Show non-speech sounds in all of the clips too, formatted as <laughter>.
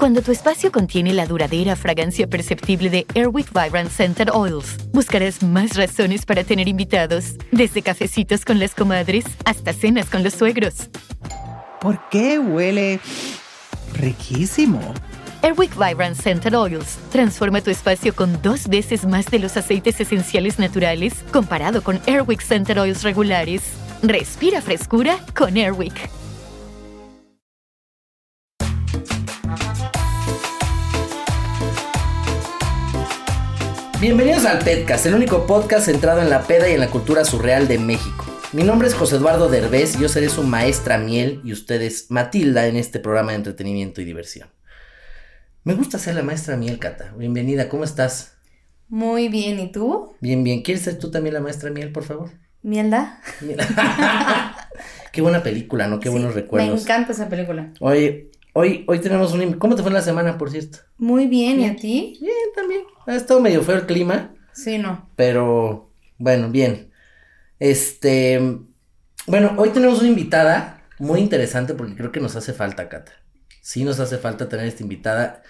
Cuando tu espacio contiene la duradera fragancia perceptible de Airwick Vibrant Scented Oils, buscarás más razones para tener invitados, desde cafecitos con las comadres hasta cenas con los suegros. ¿Por qué huele riquísimo? Airwick Vibrant Scented Oils transforma tu espacio con dos veces más de los aceites esenciales naturales comparado con Airwick Scented Oils regulares. Respira frescura con Airwick. Bienvenidos al Pedcast, el único podcast centrado en la peda y en la cultura surreal de México. Mi nombre es José Eduardo Derbez, yo seré su maestra miel y ustedes Matilda en este programa de entretenimiento y diversión. Me gusta ser la maestra miel, Cata. Bienvenida, ¿cómo estás? Muy bien, ¿y tú? Bien, bien. ¿Quieres ser tú también la maestra miel, por favor? ¿Mielda? <laughs> Qué buena película, ¿no? Qué buenos recuerdos. Me encanta esa película. Oye, hoy, hoy tenemos un... ¿Cómo te fue la semana, por cierto? Muy bien, ¿y a ti? Bien, también. Ha estado medio feo el clima. Sí, no. Pero, bueno, bien. Este... Bueno, hoy tenemos una invitada muy interesante porque creo que nos hace falta, Cata. Sí nos hace falta tener esta invitada.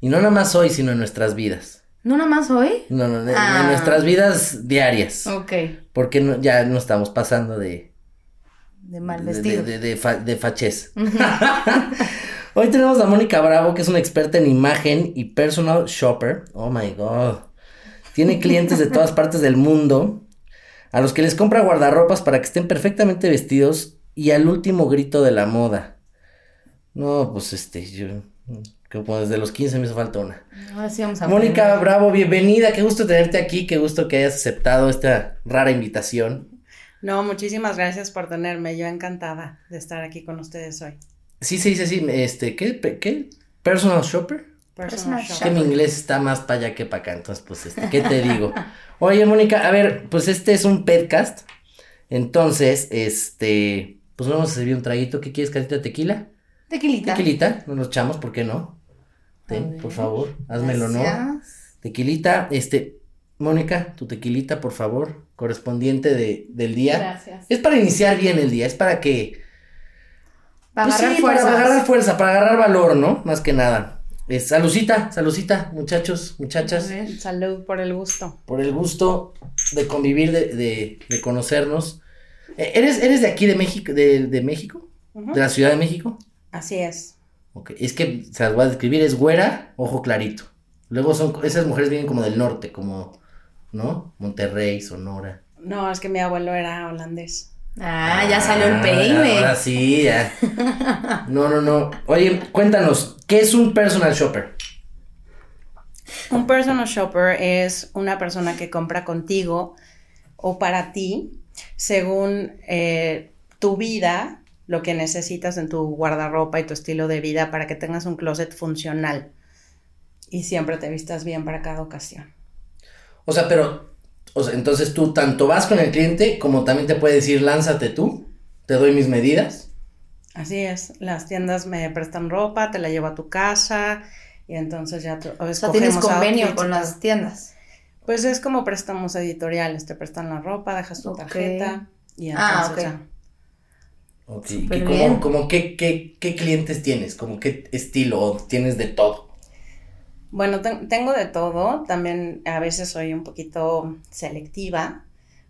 Y no nada más hoy, sino en nuestras vidas. ¿No nada más hoy? No, no, en, Ah. en nuestras vidas diarias. Ok. Porque no- ya no estamos pasando de... De mal vestido. De, de, de, fa- de fachez. <laughs> Hoy tenemos a Mónica Bravo, que es una experta en imagen y personal shopper. Oh my god. Tiene clientes de todas partes del mundo a los que les compra guardarropas para que estén perfectamente vestidos y al último grito de la moda. No, pues este, yo. Como desde los 15 me hizo falta una. Ahora sí vamos a Mónica Bravo, bienvenida. Qué gusto tenerte aquí. Qué gusto que hayas aceptado esta rara invitación. No, muchísimas gracias por tenerme. Yo encantada de estar aquí con ustedes hoy. Sí, se dice así, este, ¿qué? pe- ¿Qué? ¿Personal shopper? Personal que shopper. mi inglés está más para allá que para acá, entonces, pues, este, ¿qué te digo? <laughs> Oye, Mónica, a ver, pues este es un podcast, entonces, este, pues vamos a servir un traguito, ¿qué quieres, Catita? ¿Tequila? Tequilita. Tequilita, nos lo echamos, ¿por qué no? Ten, por favor, házmelo, ¿no? Gracias. Tequilita, este, Mónica, tu tequilita, por favor, correspondiente de, del día. Gracias. Es para iniciar bien el día, es para que Para Pues agarrar sí, fuerzas. Para agarrar fuerza, para agarrar valor, ¿no? Más que nada. Eh, salucita, salucita, muchachos, muchachas, ver. Salud por el gusto. por el gusto de convivir, de, de, de conocernos. Eh, ¿Eres, ¿Eres de aquí, de México? ¿De, de México? ¿De la Ciudad de México? Así es. Ok, es que se las voy a describir, es güera, ojo clarito. Luego son, esas mujeres vienen como del norte, como, ¿no? Monterrey, Sonora. No, es que mi abuelo era holandés. Ah, ya salió el Ah, peine. Ahora sí, ya. No, no, no. Oye, cuéntanos, ¿qué es un personal shopper? Un personal shopper es una persona que compra contigo o para ti según eh, tu vida, lo que necesitas en tu guardarropa y tu estilo de vida para que tengas un closet funcional y siempre te vistas bien para cada ocasión. O sea, pero, o sea, entonces tú tanto vas con el cliente como también te puede decir, lánzate tú, te doy mis medidas. Así es, las tiendas me prestan ropa, te la llevo a tu casa y entonces ya tú, O sea, tienes convenio outfits con las tiendas. Pues es como préstamos editoriales, te prestan la ropa, dejas tu tarjeta y entonces Ah, ok. ya. Ok, Súper ¿y bien. como, como qué, qué, qué clientes tienes? ¿Como qué estilo? ¿O tienes de todo? Bueno, ten- tengo de todo, también a veces soy un poquito selectiva,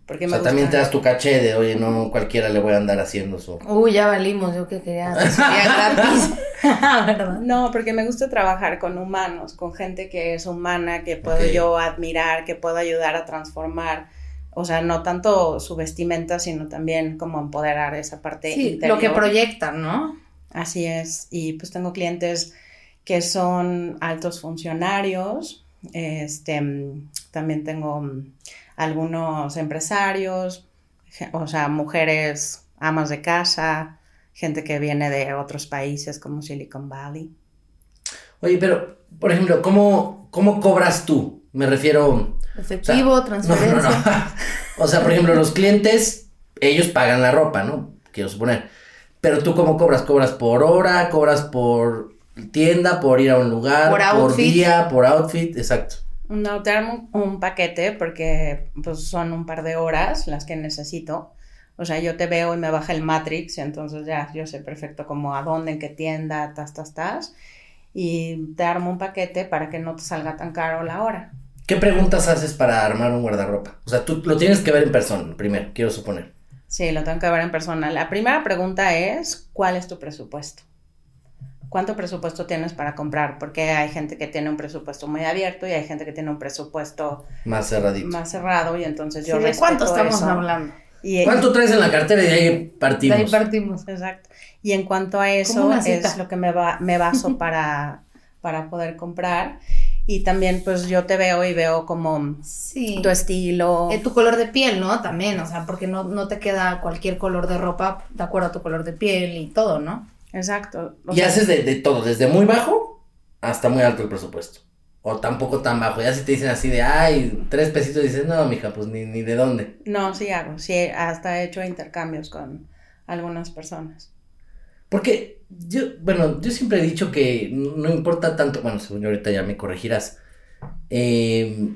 porque O me sea, también te das tu caché de, oye, no cualquiera le voy a andar haciendo su... Uy, ya valimos. Yo que quería <laughs> gratis. <laughs> No, porque me gusta trabajar con humanos, con gente que es humana, que puedo yo admirar, que puedo ayudar a transformar. O sea, no tanto su vestimenta, sino también como empoderar esa parte Sí, interior. lo que proyectan, ¿no? Así es. Y pues tengo clientes que son altos funcionarios. Este, también tengo mm, algunos empresarios, o sea, mujeres amas de casa, gente que viene de otros países como Silicon Valley. Oye, pero, por ejemplo, ¿cómo, cómo cobras tú? Me refiero... Efectivo, o sea, transferencia. no, no, no. O sea, por ejemplo, los clientes, ellos pagan la ropa, ¿no? Quiero suponer. Pero tú cómo cobras? ¿Cobras por hora? ¿Cobras por tienda? ¿Por ir a un lugar? Por outfit. día? ¿Por outfit? Exacto. No, te armo un, un paquete porque pues, son un par de horas las que necesito. O sea, yo te veo y me baja el Matrix, entonces ya yo sé perfecto como a dónde, en qué tienda, tas, tas, tas. Y te armo un paquete para que no te salga tan caro la hora. ¿Qué preguntas haces para armar un guardarropa? O sea, tú lo tienes que ver en persona, primero, quiero suponer. Sí, lo tengo que ver en persona. La primera pregunta es, ¿cuál es tu presupuesto? ¿Cuánto presupuesto tienes para comprar? Porque hay gente que tiene un presupuesto muy abierto y hay gente que tiene un presupuesto Más cerradito. más cerrado y entonces yo Sí, ¿De cuánto estamos eso. hablando? Y, ¿Cuánto traes en la cartera y de ahí De partimos? ahí partimos. Exacto. Y en cuanto a eso, es lo que me, va, me baso <laughs> para, para poder comprar. Y también, pues yo te veo y veo como Sí. tu estilo. Eh, tu color de piel, ¿no? También, o sea, porque no, no te queda cualquier color de ropa de acuerdo a tu color de piel y todo, ¿no? Exacto. O Y sea, haces de, de todo, desde muy bajo hasta muy alto el presupuesto. O tampoco tan bajo. Ya si te dicen así de, ay, tres pesitos, dices, no, mija, pues ni, ni de dónde. No, sí hago. Sí, hasta he hecho intercambios con algunas personas. Porque yo, bueno, yo siempre he dicho que no importa tanto, bueno, según yo ahorita ya me corregirás, eh,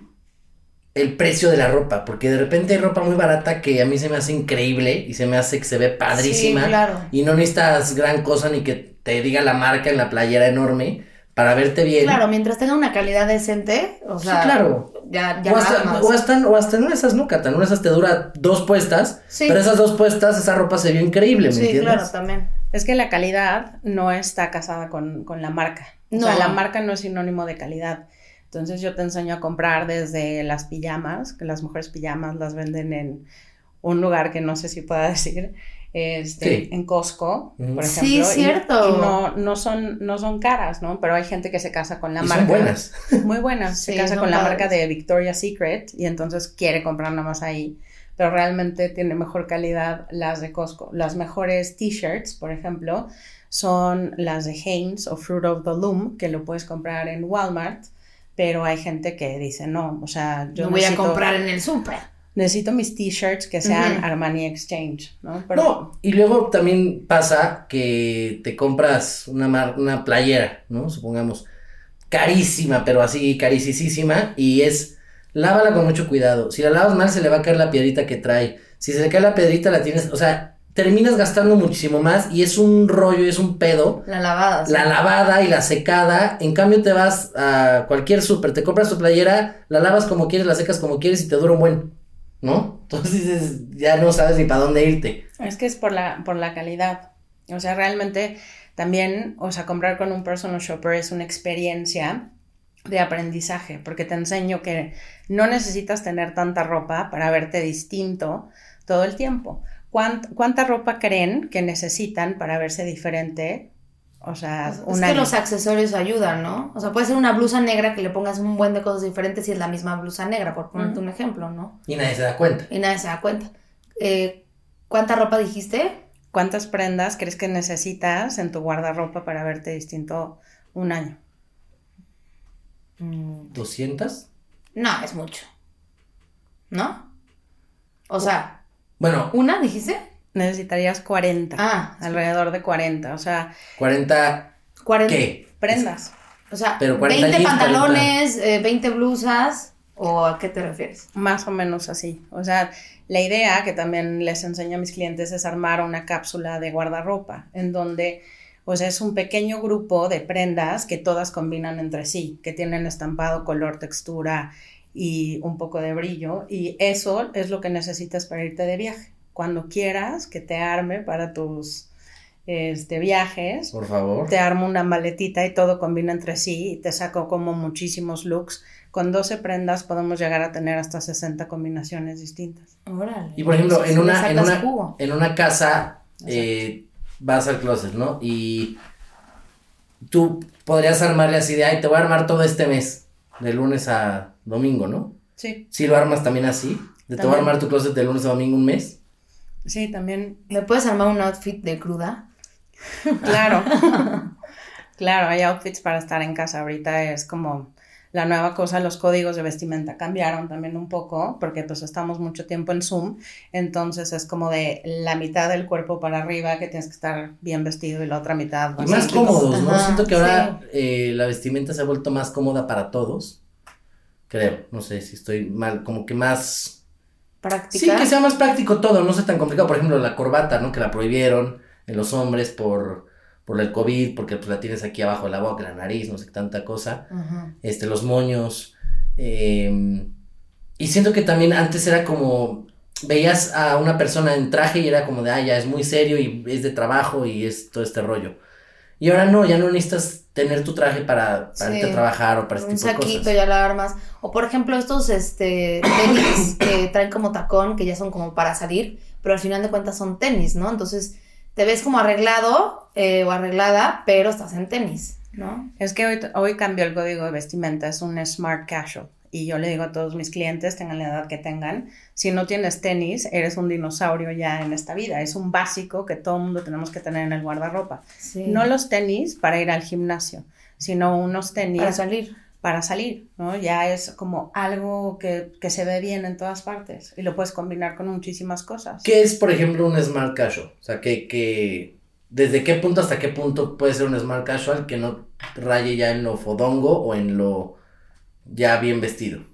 el precio de la ropa, porque de repente hay ropa muy barata que a mí se me hace increíble y se me hace que se ve padrísima. Sí, claro. Y no necesitas gran cosa ni que te diga la marca en la playera enorme para verte bien. Claro, mientras tenga una calidad decente, o sea, sí, claro. ya, ya o, nada hasta, más. o, hasta, o hasta en esas no, Cata, en esas te dura dos puestas, Sí. pero esas dos puestas, esa ropa se vio increíble, ¿me Sí, entiendes? claro, también. Es que la calidad no está casada con, con la marca. O sea, la marca no es sinónimo de calidad. Entonces yo te enseño a comprar desde las pijamas, que las mujeres pijamas las venden en un lugar que no sé si pueda <laughs> decir, este, Sí. en Costco, por Sí, ejemplo. y- cierto. Y, no, no, son, no son caras, ¿no? Pero hay gente que se casa con la Y marca. son buenas. <laughs> Muy buenas. Se Sí, casa con la marca de Victoria's Secret y entonces quiere comprar nada más ahí. Pero realmente tiene mejor calidad las de Costco. Las mejores t-shirts, por ejemplo, son las de Hanes o Fruit of the Loom, que lo puedes comprar en Walmart. Pero hay gente que dice, no, o sea, yo voy a comprar en el súper. necesito mis t-shirts que sean. Armani Exchange, ¿no? Pero No, y luego también pasa que te compras una, mar- una playera, ¿no? Supongamos, carísima, pero así carísima, y es, lávala con mucho cuidado. Si la lavas mal, se le va a caer la piedrita que trae. Si se le cae la piedrita, la tienes, o sea, terminas gastando muchísimo más y es un rollo, y es un pedo. La lavada. sí. La lavada y la secada, en cambio te vas a cualquier súper, te compras tu playera, la lavas como quieres, la secas como quieres y te dura un buen, ¿no? Entonces dices, ya no sabes ni para dónde irte. Es que es por la, por la calidad. O sea, realmente también, o sea, comprar con un personal shopper es una experiencia de aprendizaje, porque te enseño que no necesitas tener tanta ropa para verte distinto todo el tiempo. ¿Cuánt- ¿Cuánta ropa creen que necesitan para verse diferente? O sea, Es un que año. los accesorios ayudan, ¿no? O sea, puede ser una blusa negra que le pongas un buen de cosas diferentes y es la misma blusa negra, por ponerte un ejemplo, ¿no? Y nadie se da cuenta. Y nadie se da cuenta. Eh, ¿Cuánta ropa dijiste? ¿Cuántas prendas crees que necesitas en tu guardarropa para verte distinto un año? Mm, ¿200? No, es mucho. ¿No? O sea, Bueno, ¿una dijiste? Necesitarías 40. Ah, alrededor de 40. O sea, 40, 40. ¿qué? prendas. O sea, Pero 40 20 jeans, pantalones, eh, 20 blusas, ¿o a qué te refieres? Más o menos así. O sea, la idea que también les enseño a mis clientes es armar una cápsula de guardarropa, en donde, o sea, es un pequeño grupo de prendas que todas combinan entre sí, que tienen estampado, color, textura y un poco de brillo. Y eso es lo que necesitas para irte de viaje. Cuando quieras que te arme para tus este, viajes, Por favor. te armo una maletita y todo combina entre sí y te saco como muchísimos looks. Con 12 prendas podemos llegar a tener hasta 60 combinaciones distintas. Órale. Y por ejemplo, en una, en una, en una casa eh, vas al closet, ¿no? Y tú podrías armarle así de, ay, te voy a armar todo este mes, de lunes a domingo, ¿no? Sí, Si lo armas también así, de te voy a También. armar tu closet de lunes a domingo un mes. sí, también. ¿Me puedes armar un outfit de cruda? <laughs> Claro. <laughs> claro, hay outfits para estar en casa. Ahorita es como la nueva cosa, los códigos de vestimenta cambiaron también un poco, porque pues estamos mucho tiempo en Zoom, entonces es como de la mitad del cuerpo para arriba que tienes que estar bien vestido y la otra mitad Y más cómodos, ¿no? Ajá, Siento que ahora eh, la vestimenta se ha vuelto más cómoda para todos. Creo, no sé si estoy mal, como que más... Práctica. Sí, que sea más práctico todo, no sea tan complicado. Por ejemplo, la corbata, ¿no? Que la prohibieron en los hombres por, por el COVID, porque pues la tienes aquí abajo de la boca, la nariz, no sé tanta cosa. Este, los moños. eh, y siento que también antes era como, veías a una persona en traje y era como de, ah, ya es muy serio y es de trabajo y es todo este rollo. Y ahora no, ya no necesitas tener tu traje para, para Sí. irte a trabajar o para este un tipo de saquito cosas. ya la armas. O por ejemplo estos este tenis <coughs> que traen como tacón, que ya son como para salir, pero al final de cuentas son tenis, ¿no? Entonces te ves como arreglado eh, o arreglada, pero estás en tenis, ¿no? Es que hoy, hoy cambió el código de vestimenta, es un smart casual. Y yo le digo a todos mis clientes, tengan la edad que tengan, si no tienes tenis, eres un dinosaurio ya en esta vida. Es un básico que todo el mundo tenemos que tener en el guardarropa. Sí. No los tenis para ir al gimnasio, sino unos tenis para salir. para salir, ¿no? Ya es como algo que, que se ve bien en todas partes y lo puedes combinar con muchísimas cosas. ¿Qué es, por ejemplo, un smart casual? O sea, que, que desde qué punto hasta qué punto puede ser un smart casual que no raye ya en lo fodongo o en lo ya bien vestido.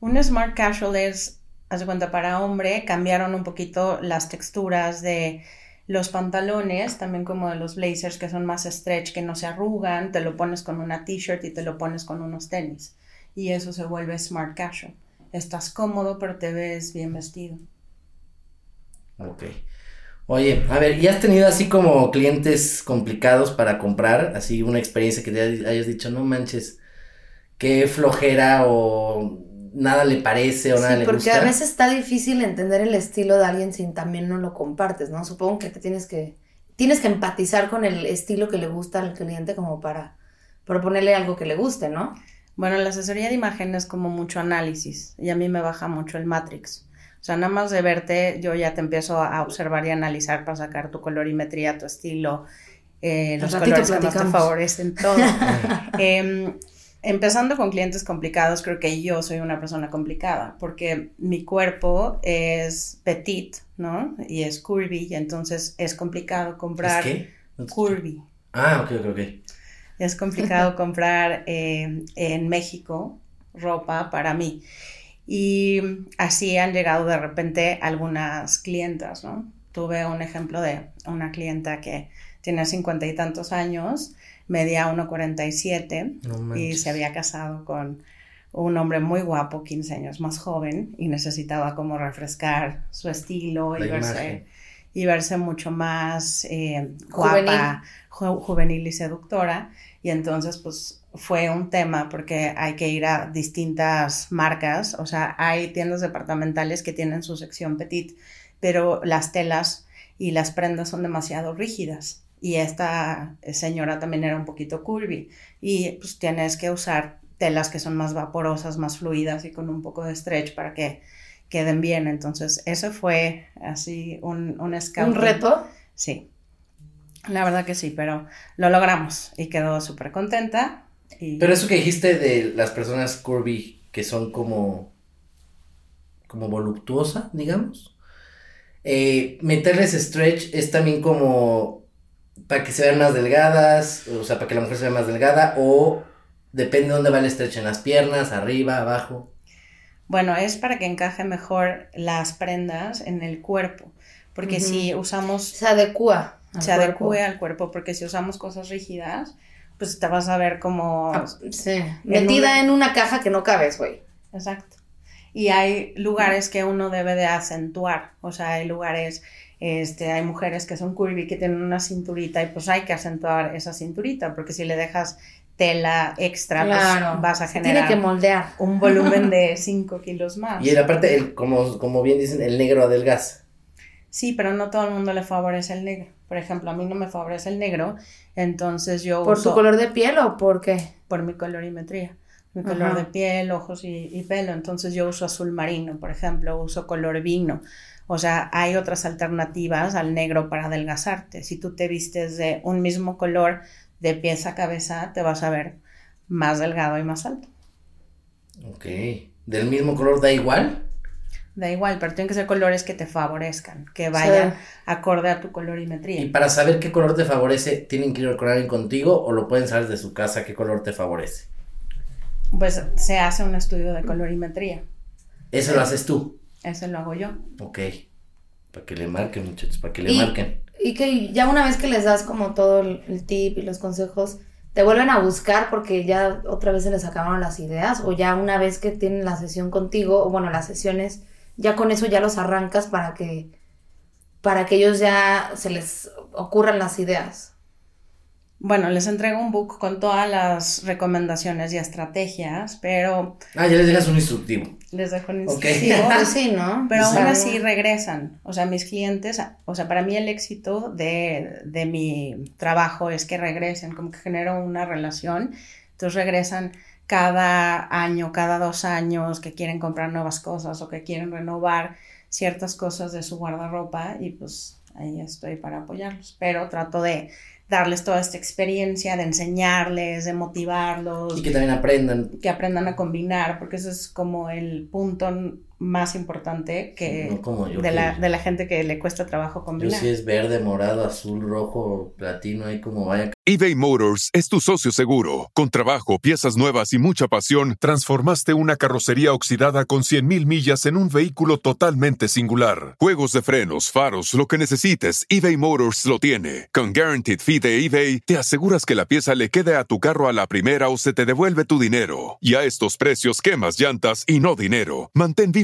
Un smart casual es, haz de cuenta, para hombre cambiaron un poquito las texturas de los pantalones, también como de los blazers que son más stretch, que no se arrugan, te lo pones con una t-shirt y te lo pones con unos tenis. Y eso se vuelve smart casual. Estás cómodo, pero te ves bien vestido. Ok. Oye, a ver, ¿y has tenido así como clientes complicados para comprar? Así una experiencia que te hayas dicho, no manches, qué flojera o nada le parece o nada Sí, le porque gusta. a veces está difícil entender el estilo de alguien si también no lo compartes, ¿no? Supongo que te tienes que tienes que empatizar con el estilo que le gusta al cliente como para proponerle algo que le guste, ¿no? Bueno, la asesoría de imagen es como mucho análisis y a mí me baja mucho el Matrix. O sea, nada más de verte, yo ya te empiezo a observar y analizar para sacar tu colorimetría, tu estilo, eh, los colores que más te favorecen, todo. <laughs> Em, empezando con clientes complicados, creo que yo soy una persona complicada porque mi cuerpo es petit, ¿no? Y es curvy, y entonces es complicado ¿Es comprar qué? No te- curvy. Ah, ok, ok, ok. Es complicado <laughs> comprar eh, en México ropa para mí. Y así han llegado de repente algunas clientas, ¿no? Tuve un ejemplo de una clienta que tiene cincuenta y tantos años, medía 1,47 No y se había casado con un hombre muy guapo, 15 años más joven, y necesitaba como refrescar su estilo y verse, y verse mucho más eh, Juvenil. guapa, ju- juvenil y seductora. Y entonces, pues fue un tema porque hay que ir a distintas marcas, o sea, hay tiendas departamentales que tienen su sección petit, pero las telas y las prendas son demasiado rígidas. Y esta señora también era un poquito curvy. Y pues tienes que usar telas que son más vaporosas, más fluidas y con un poco de stretch para que queden bien. Entonces, eso fue así un, un Un reto. Sí. La verdad que sí, pero lo logramos y quedó súper contenta. Y... Pero eso que dijiste de las personas curvy que son como como voluptuosa, digamos. eh, meterles stretch es también como para que se vean más delgadas, o sea, para que la mujer se vea más delgada, o depende de dónde va el stretch, en las piernas, arriba, abajo. Bueno, es para que encaje mejor las prendas en el cuerpo, porque si usamos, Se adecua. al se cuerpo. adecue al cuerpo, porque si usamos cosas rígidas, pues te vas a ver como... Ah, Sí. Metida en una caja que no cabes, güey. Exacto. Y hay lugares que uno debe de acentuar, o sea, hay lugares, este, hay mujeres que son curvy, que tienen una cinturita y pues hay que acentuar esa cinturita, porque si le dejas tela extra, pues vas a generar tiene que moldear. un volumen de <laughs> 5 kilos más. Y en la parte, el, como, como bien dicen, el negro adelgaza. Sí, pero no todo el mundo le favorece el negro. Por ejemplo, a mí no me favorece el negro, entonces yo ¿Por uso tu color de piel o por qué? por mi colorimetría, mi Ajá. color de piel, ojos y, y pelo. Entonces yo uso azul marino, por ejemplo, uso color vino, O sea, hay otras alternativas al negro para adelgazarte. Si tú te vistes de un mismo color de pies a cabeza, te vas a ver más delgado y más alto. Ok. ¿Del mismo color da igual? Da igual, pero tienen que ser colores que te favorezcan, que vayan acorde a tu colorimetría. Y para saber qué color te favorece, ¿tienen que ir con alguien contigo o lo pueden saber de su casa qué color te favorece? Pues se hace un estudio de colorimetría. ¿Eso lo haces tú? Eso lo hago yo. Ok. Para que le marquen, muchachos, para que le marquen. Y que ya una vez que les das como todo el, el tip y los consejos, te vuelven a buscar porque ya otra vez se les acabaron las ideas o ya una vez que tienen la sesión contigo, o bueno, las sesiones ya con eso ya los arrancas para que para que ellos ya se les ocurran las ideas. Bueno, les entrego un book con todas las recomendaciones y estrategias, pero... Ah, ya les dejas un instructivo. Les dejo un instructivo. Pues <laughs> sí, ¿no? Pero aún así regresan. O sea, mis clientes, o sea, para mí el éxito de, de mi trabajo es que regresen, como que genero una relación. Entonces regresan cada año, cada dos años, que quieren comprar nuevas cosas o que quieren renovar ciertas cosas de su guardarropa y pues ahí estoy para apoyarlos. Pero trato de darles toda esta experiencia, de enseñarles, de motivarlos. Y que también aprendan. Que aprendan a combinar, porque eso es como el punto más importante que de, la, de la gente que le cuesta trabajo combinar. Yo sí es verde, morado, azul, rojo, platino, ahí como vaya. eBay Motors es tu socio seguro. Con trabajo, piezas nuevas y mucha pasión, transformaste una carrocería oxidada con 100.000 millas en un vehículo totalmente singular. Juegos de frenos, faros, lo que necesites, eBay Motors lo tiene. Con Guaranteed Fee de eBay, te aseguras que la pieza le quede a tu carro a la primera o se te devuelve tu dinero. Y a estos precios, quemas llantas y no dinero. Mantén vivo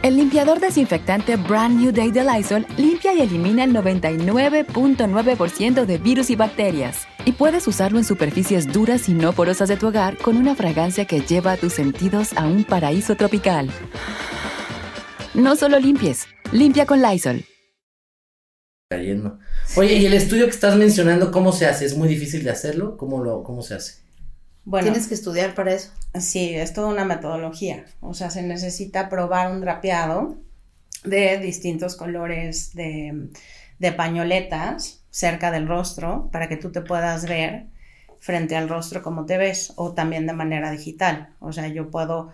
El limpiador desinfectante Brand New Day de Lysol limpia y elimina el 99.9% de virus y bacterias. Y puedes usarlo en superficies duras y no porosas de tu hogar con una fragancia que lleva a tus sentidos a un paraíso tropical. No solo limpies, limpia con Lysol. Cayendo. Oye, y el estudio que estás mencionando, ¿cómo se hace? ¿Es muy difícil de hacerlo? ¿Cómo, lo, cómo se hace? Bueno, Tienes que estudiar para eso. Sí, es toda una metodología. O sea, se necesita probar un drapeado de distintos colores de, de pañoletas cerca del rostro para que tú te puedas ver frente al rostro como te ves o también de manera digital. O sea, yo puedo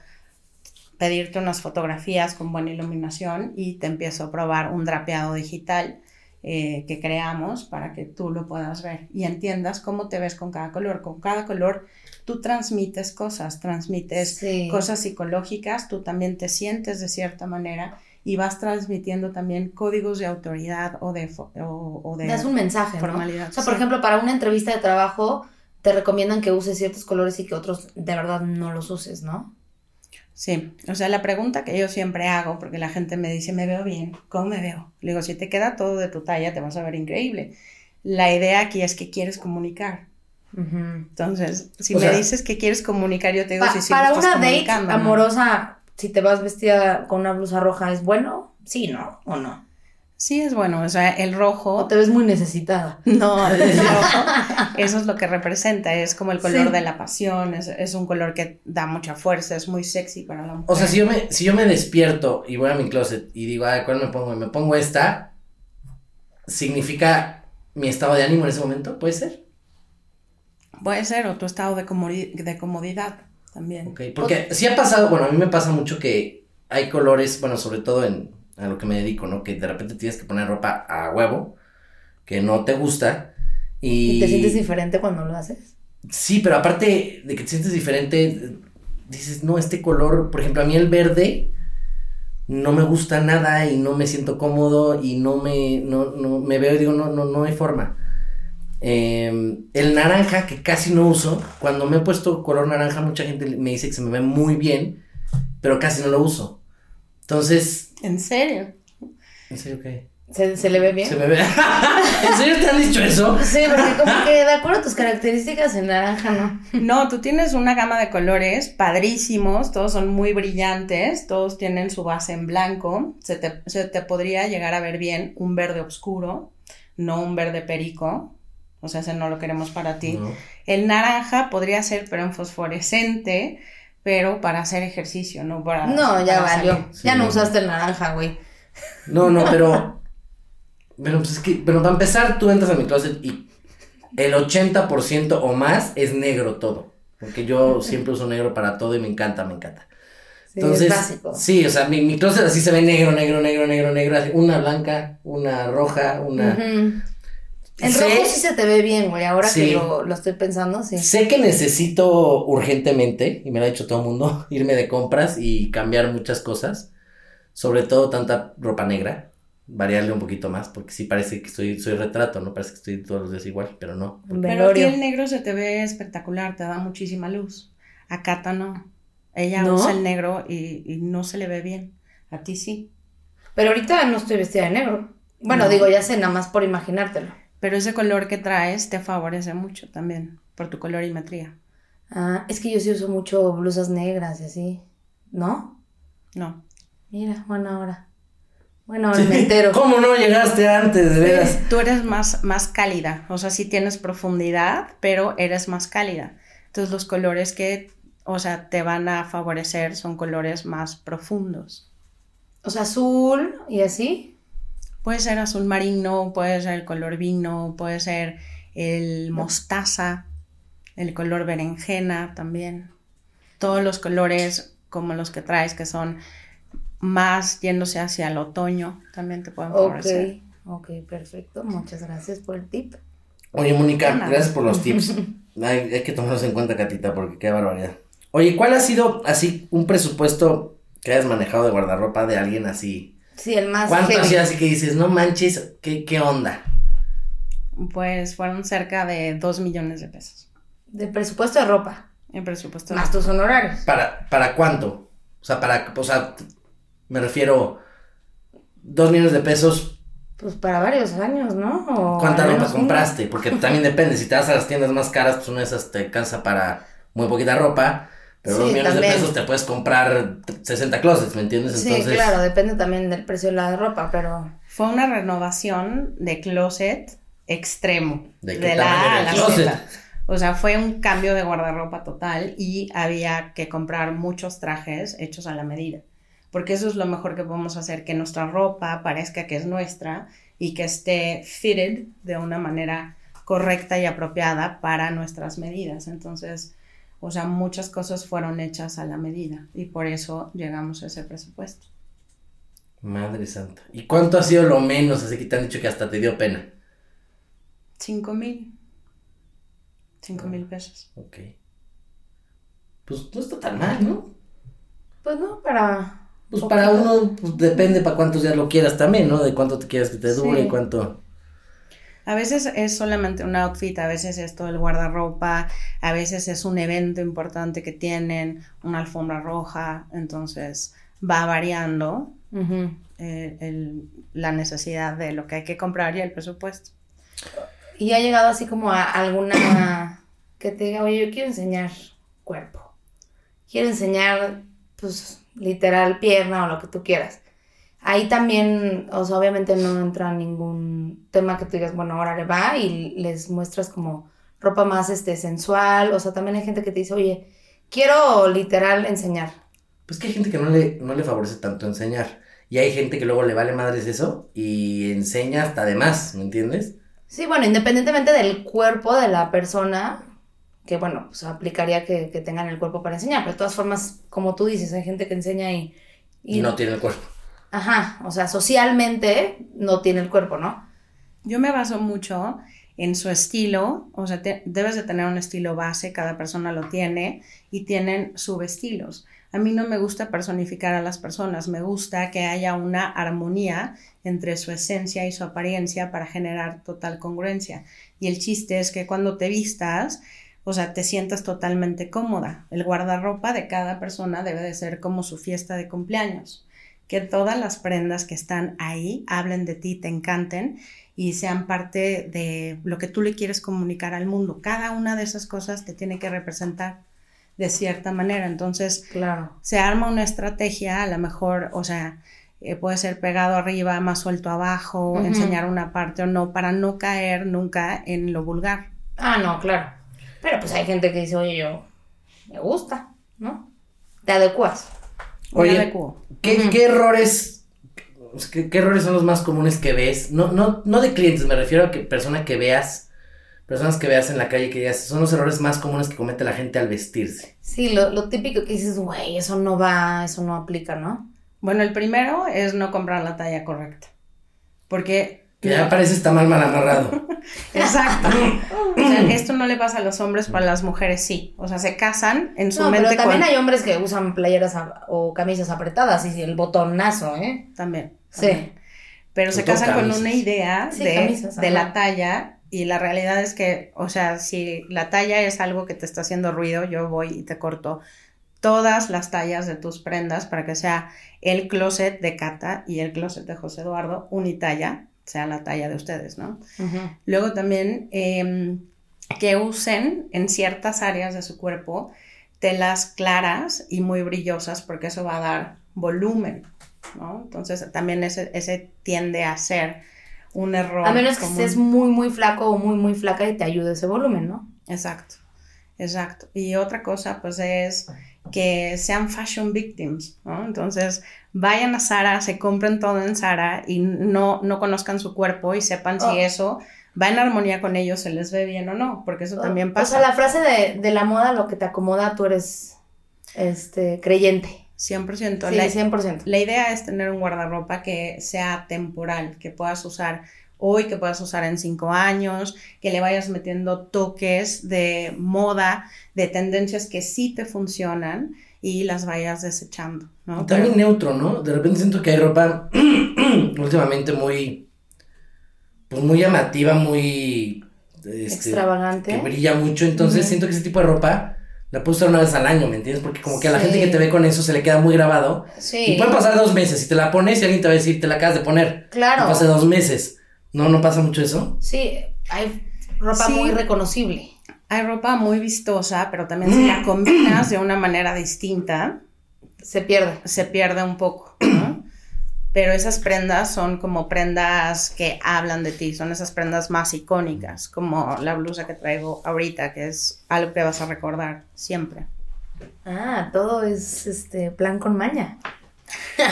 pedirte unas fotografías con buena iluminación y te empiezo a probar un drapeado digital eh, que creamos para que tú lo puedas ver y entiendas cómo te ves con cada color. Con cada color tú transmites cosas, transmites cosas psicológicas, tú también te sientes de cierta manera y vas transmitiendo también códigos de autoridad o de... O, de das un mensaje, formalidad. O sea, por ejemplo, para una entrevista de trabajo te recomiendan que uses ciertos colores y que otros de verdad no los uses, ¿no? Sí, o sea, la pregunta que yo siempre hago, porque la gente me dice, me veo bien, ¿cómo me veo? Le digo, si te queda todo de tu talla, te vas a ver increíble. La idea aquí es que quieres comunicar. Entonces, si me dices que quieres comunicar, yo te digo, si sí, Para una date amorosa, si te vas vestida con una blusa roja, ¿es bueno? Sí, ¿no? ¿O no? Sí, es bueno. O sea, el rojo. O te ves muy necesitada. <laughs> No, el <laughs> rojo. eso es lo que representa. Es como el color de la pasión. Es, un color que da mucha fuerza. Es muy sexy para la mujer. O sea, si yo me, si yo me despierto y voy a mi closet y digo, ay, ¿cuál me pongo? Y me pongo esta. ¿Significa mi estado de ánimo en ese momento? ¿Puede ser? Puede ser, o tu estado de, de comodidad también. Ok, porque si ha pasado, bueno, a mí me pasa mucho que hay colores, bueno, sobre todo en a lo que me dedico, ¿no? Que de repente tienes que poner ropa a huevo, que no te gusta. ¿Y, ¿Y te sientes diferente cuando lo haces? Sí, pero aparte de que te sientes diferente, dices, no, este color, por ejemplo, a mí el verde no me gusta nada y no me siento cómodo y no me, no, no, me veo y digo, no, no, no hay forma. Em, el naranja, que casi no uso, cuando me he puesto color naranja, mucha gente me dice que se me ve muy bien, pero casi no lo uso. Entonces. ¿En serio? ¿En serio qué? ¿Se, se le ve bien? Se me ve. <laughs> ¿En serio te han dicho eso? Sí, porque como que de acuerdo a tus características en naranja, ¿no? No, tú tienes una gama de colores padrísimos, todos son muy brillantes, todos tienen su base en blanco, se te, se te podría llegar a ver bien un verde oscuro, no un verde perico, o sea, ese no lo queremos para ti. No. El naranja podría ser, pero en fosforescente, pero para hacer ejercicio, no para... No, ya para valió. Sí, ya no no. usaste el naranja, güey. No, no, <laughs> pero. Pero pues es que. Pero para empezar, tú entras a mi closet y el 80% o más es negro todo. Porque yo siempre uso negro para todo y me encanta, me encanta. Sí, Entonces, es básico. sí, o sea, mi, mi closet así se ve negro, negro, negro, negro, negro, así, una blanca, una roja, una... El Sé- rojo sí se te ve bien, güey. Ahora Sí. que lo, lo estoy pensando, sí. Sé que necesito urgentemente, y me lo ha dicho todo el mundo, <laughs> irme de compras y cambiar muchas cosas, sobre todo tanta ropa negra, variarle un poquito más, porque sí parece que estoy, soy retrato, ¿no? Parece que estoy todos los días igual, pero no. Pero a ti el negro se te ve espectacular, te da muchísima luz. A Cata no. Ella ¿No? usa el negro y, y no se le ve bien. A ti sí. Pero ahorita no estoy vestida de negro. Bueno, No. digo, ya sé, nada más por imaginártelo. Pero ese color que traes te favorece mucho también por tu colorimetría. Ah, es que yo sí uso mucho blusas negras y así. ¿No? No. Mira, buena hora. Bueno, ahora me entero. <laughs> ¿Cómo no llegaste antes, de veras? Tú eres más, más cálida, o sea, sí tienes profundidad, pero eres más cálida. Entonces los colores que, o sea, te van a favorecer son colores más profundos. O sea, azul y así. Puede ser azul marino, puede ser el color vino, puede ser el mostaza, el color berenjena también. Todos los colores como los que traes que son más yéndose hacia el otoño también te pueden Ok, favorecer. ok, perfecto. Muchas gracias por el tip. Oye, Mónica, gracias por los <laughs> tips. Hay, hay que tomarlos en cuenta, Catita, porque qué barbaridad. Oye, ¿cuál ha sido así un presupuesto que hayas manejado de guardarropa de alguien así? Sí, el más ¿Cuánto heavy. así, así que dices, no manches, qué, qué onda? Pues fueron cerca de 2 millones de pesos De presupuesto de ropa. en presupuesto. Más tus honorarios. ¿Para, para cuánto? O sea, para, o sea, me refiero, dos millones de pesos, Pues para varios años, ¿no? O ¿cuánta ropa compraste? Porque también <laughs> depende, si te vas a las tiendas más caras, pues una de esas te alcanza para muy poquita ropa, pero Sí, dos millones también. de pesos te puedes comprar 60 closets, ¿me entiendes? Sí, Entonces, claro, depende también del precio de la ropa, pero Fue una renovación de closet extremo. ¿De De, la A la closet? Z. O sea, fue un cambio de guardarropa total y había que comprar muchos trajes hechos a la medida. Porque eso es lo mejor que podemos hacer, que nuestra ropa parezca que es nuestra y que esté fitted de una manera correcta y apropiada para nuestras medidas. Entonces, o sea, muchas cosas fueron hechas a la medida y por eso llegamos a ese presupuesto. Madre santa. ¿Y cuánto ha sido lo menos? Así que te han dicho que hasta te dio pena. Cinco mil. Cinco mil pesos. Ok. Pues no está tan mal, ¿no? pues no, para... Pues Poquito. para uno, pues depende para cuántos días lo quieras también, ¿no? De cuánto te quieras que te dure Sí. y cuánto. A veces es solamente un outfit, a veces es todo el guardarropa, a veces es un evento importante que tienen, una alfombra roja, entonces va variando eh, el- la necesidad de lo que hay que comprar y el presupuesto. Y ha llegado así como a alguna <coughs> que te diga, oye, yo quiero enseñar cuerpo. Quiero enseñar, pues, literal, pierna o lo que tú quieras. Ahí también, o sea, obviamente no entra ningún tema que tú digas, bueno, ahora le va y les muestras como ropa más este, sensual. O sea, también hay gente que te dice, oye, quiero literal enseñar. Pues que hay gente que no le, no le favorece tanto enseñar. Y hay gente que luego le vale madres eso y enseña hasta de más, ¿me entiendes? Sí, bueno, independientemente del cuerpo de la persona, que bueno, pues aplicaría que, que tengan el cuerpo para enseñar, pero de todas formas, como tú dices, hay gente que enseña y... Y no tiene el cuerpo. Ajá, o sea, socialmente no tiene el cuerpo, ¿no? Yo me baso mucho en su estilo, o sea, te- debes de tener un estilo base, cada persona lo tiene y tienen subestilos. A mí no me gusta personificar a las personas, me gusta que haya una armonía entre su esencia y su apariencia para generar total congruencia. Y el chiste es que cuando te vistas, o sea, te sientas totalmente cómoda. El guardarropa de cada persona debe de ser como su fiesta de cumpleaños. Que todas las prendas que están ahí hablen de ti, te encanten y sean parte de lo que tú le quieres comunicar al mundo. Cada una de esas cosas te tiene que representar de cierta manera. Entonces, Claro. se arma una estrategia, a lo mejor, o sea, eh, puede ser pegado arriba, más suelto abajo, enseñar una parte o no, para no caer nunca en lo vulgar. Ah, no, claro. Pero pues hay gente que dice, oye, yo me gusta, ¿no? Te adecuas. Oye. ¿qué, qué errores, qué, qué errores son los más comunes que ves? No, no, no de clientes, me refiero a que persona que veas, personas que veas en la calle que digas, son los errores más comunes que comete la gente al vestirse. Sí, lo, lo típico que dices, güey, eso no va, eso no aplica, ¿no? Bueno, el primero es no comprar la talla correcta. Porque. Que ya parece está mal mal amarrado. <laughs> Exacto. <laughs> Sea, esto no le pasa a los hombres, pero a las mujeres sí. O sea, se casan en su No, mente pero también con- hay hombres que usan playeras a- o camisas apretadas y el botonazo, ¿eh? También. Sí. también. Pero se casan con una idea Sí, de, camisas, de la talla y la realidad es que, o sea, si la talla es algo que te está haciendo ruido, yo voy y te corto todas las tallas de tus prendas para que sea el closet de Cata y el closet de José Eduardo unitalla, sea la talla de ustedes, ¿no? Luego también em, que usen en ciertas áreas de su cuerpo telas claras y muy brillosas porque eso va a dar volumen, ¿no? Entonces también ese, ese tiende a ser un error. A menos que estés muy, muy flaco o muy, muy flaca y te ayude ese volumen, ¿no? Exacto, exacto. Y otra cosa pues es que sean fashion victims, ¿no? Entonces vayan a Sara, se compren todo en Sara y no, no conozcan su cuerpo y sepan Oh. si eso va en armonía con ellos, se les ve bien o no, porque eso también O pasa. sea, la frase de, de la moda, lo que te acomoda, tú eres este creyente. 100%. Sí, la, 100%. la idea es tener un guardarropa que sea temporal, que puedas usar hoy, que puedas usar en cinco años, que le vayas metiendo toques de moda, de tendencias que sí te funcionan y las vayas desechando, También Pero- neutro, ¿no? De repente siento que hay ropa <clears throat> últimamente muy, pues muy llamativa, muy... este, Extravagante. que brilla mucho, entonces siento que ese tipo de ropa la puedes usar una vez al año, ¿me entiendes? Porque como que a la Sí. gente que te ve con eso se le queda muy grabado. Sí. Y pueden pasar dos meses, si te la pones y alguien te va a decir, te la acabas de poner. Claro. No hace dos meses. No, no pasa mucho eso. Sí, hay ropa Sí. muy reconocible. Hay ropa muy vistosa, pero también si la <clears throat> combinas de una manera distinta, Se pierde. se pierde un poco, ¿no? Pero esas prendas son como prendas que hablan de ti, son esas prendas más icónicas, como la blusa que traigo ahorita, que es algo que vas a recordar siempre. Ah, todo es este plan con maña.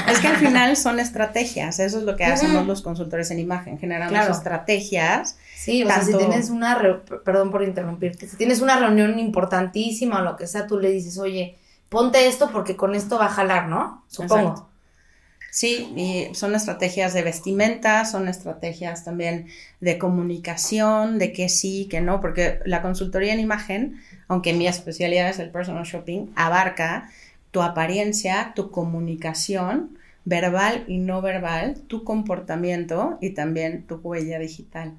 Es que al <laughs> final son estrategias, eso es lo que hacemos los consultores en imagen, generamos Claro. estrategias. Sí, o sea, si tienes una, re- perdón por interrumpirte, si tienes una reunión importantísima o lo que sea, tú le dices, oye, ponte esto porque con esto va a jalar, ¿no? Supongo. Exacto. Sí, y son estrategias de vestimenta, son estrategias también de comunicación, de que sí, que no, porque la consultoría en imagen, aunque mi especialidad es el personal shopping, abarca tu apariencia, tu comunicación verbal y no verbal, tu comportamiento y también tu huella digital.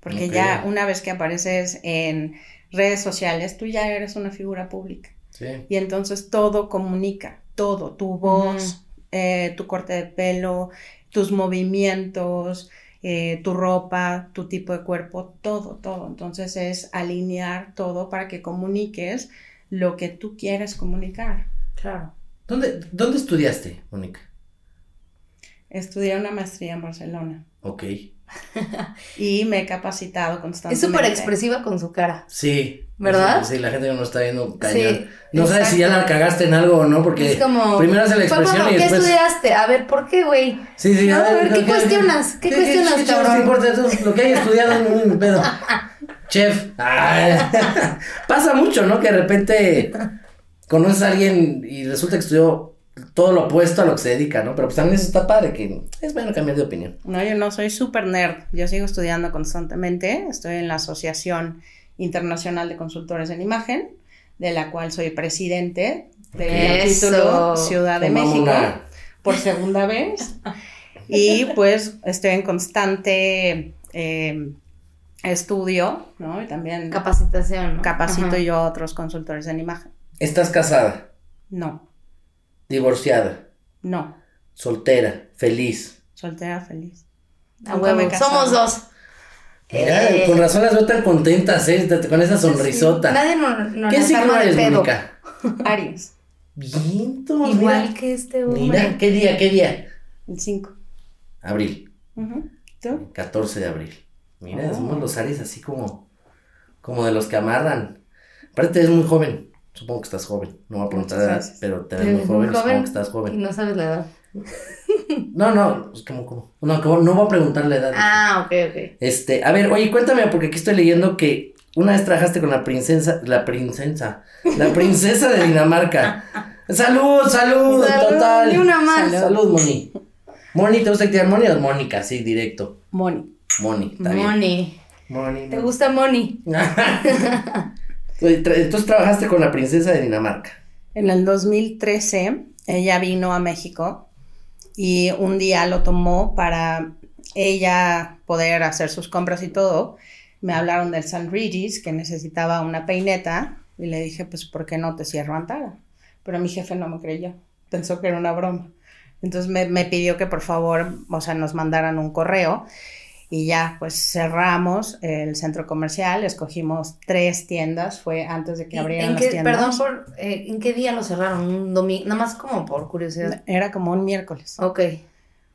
Porque ya una vez que apareces en redes sociales, tú ya eres una figura pública. Sí. Y entonces todo comunica, todo, tu voz, eh, tu corte de pelo, tus movimientos, eh, tu ropa, tu tipo de cuerpo, todo, todo. Entonces es alinear todo para que comuniques lo que tú quieres comunicar. Claro. ¿Dónde, ¿Dónde estudiaste, Mónica? Estudié una maestría en Barcelona Ok. Y me he capacitado Es constantemente. súper expresiva con su cara. Sí. ¿Verdad? Sí, la gente que no está viendo cañón. Sí, no sabes si ya la cagaste en algo o no, porque es como. primero hace la expresión como, y ¿qué después. estudiaste? A ver, ¿por qué, güey? Sí, sí, A ver, ¿qué cuestionas? ¿Qué cuestionas, qué cabrón? te importa? Lo que haya estudiado no es mi pedo. <laughs> Chef. Ay. <laughs> Pasa mucho, ¿no? Que de repente conoces a alguien y resulta que estudió todo lo opuesto a lo que se dedica, ¿no? Pero pues también eso está padre, que es bueno cambiar de opinión. No, yo no soy súper nerd. Yo sigo estudiando constantemente. Estoy en la Asociación Internacional de Consultores en Imagen, de la cual soy presidente del Eso. título Ciudad de México una- por segunda vez. Y pues estoy en constante eh, estudio, ¿no? Y también Capacitación. ¿no? capacito Ajá. yo a otros consultores en imagen. Estás casada, No, divorciada, no, Soltera, feliz. Soltera feliz. A Nunca me he huevo. casado. Somos dos. Mira, Eh, con razón las veo tan contentas, ¿eh? Con esa sonrisota. Nadie nos, nos ¿Qué signo eres. Mónica? <laughs> Aries, Vientos, Igual mira. que este hombre. Mira, ¿qué día, qué día? el 5. Abril, ¿Tú? 14 de abril. Mira, Oh. somos los Aries así como, como de los que amarran. Aparte, es muy joven. Supongo que estás joven. No voy a preguntar edad, pero te ves muy joven. Supongo que estás Y joven. no sabes la edad. No, no, como, como. No, como no voy a preguntar la edad. Ah, ok, ok. Este, a ver, oye, cuéntame, porque aquí estoy leyendo que una vez trabajaste con la princesa, la princesa, la <laughs> princesa de Dinamarca. Salud, salud, Salud, total. ni una más. Salud, Moni. Moni, ¿te gusta que te digan Moni o Mónica? Sí, directo. Moni. Moni, está bien. Money. Moni. ¿Te Moni. gusta Money? <laughs> Tra- Entonces trabajaste con la princesa de Dinamarca. En el 2013, ella vino a México y un día lo tomó para ella poder hacer sus compras y todo. Me hablaron del San Regis que necesitaba una peineta y le dije, pues, ¿por qué no te cierro Antara? Pero mi jefe no me creyó, pensó que era una broma. Entonces me, me pidió que por favor, o sea, nos mandaran un correo y ya, pues cerramos el centro comercial, escogimos tres tiendas, fue antes de que abrieran ¿En las tiendas. perdón, por, eh, ¿en qué día lo cerraron? Un domingo, nada más como por curiosidad. Era como un miércoles. Ok.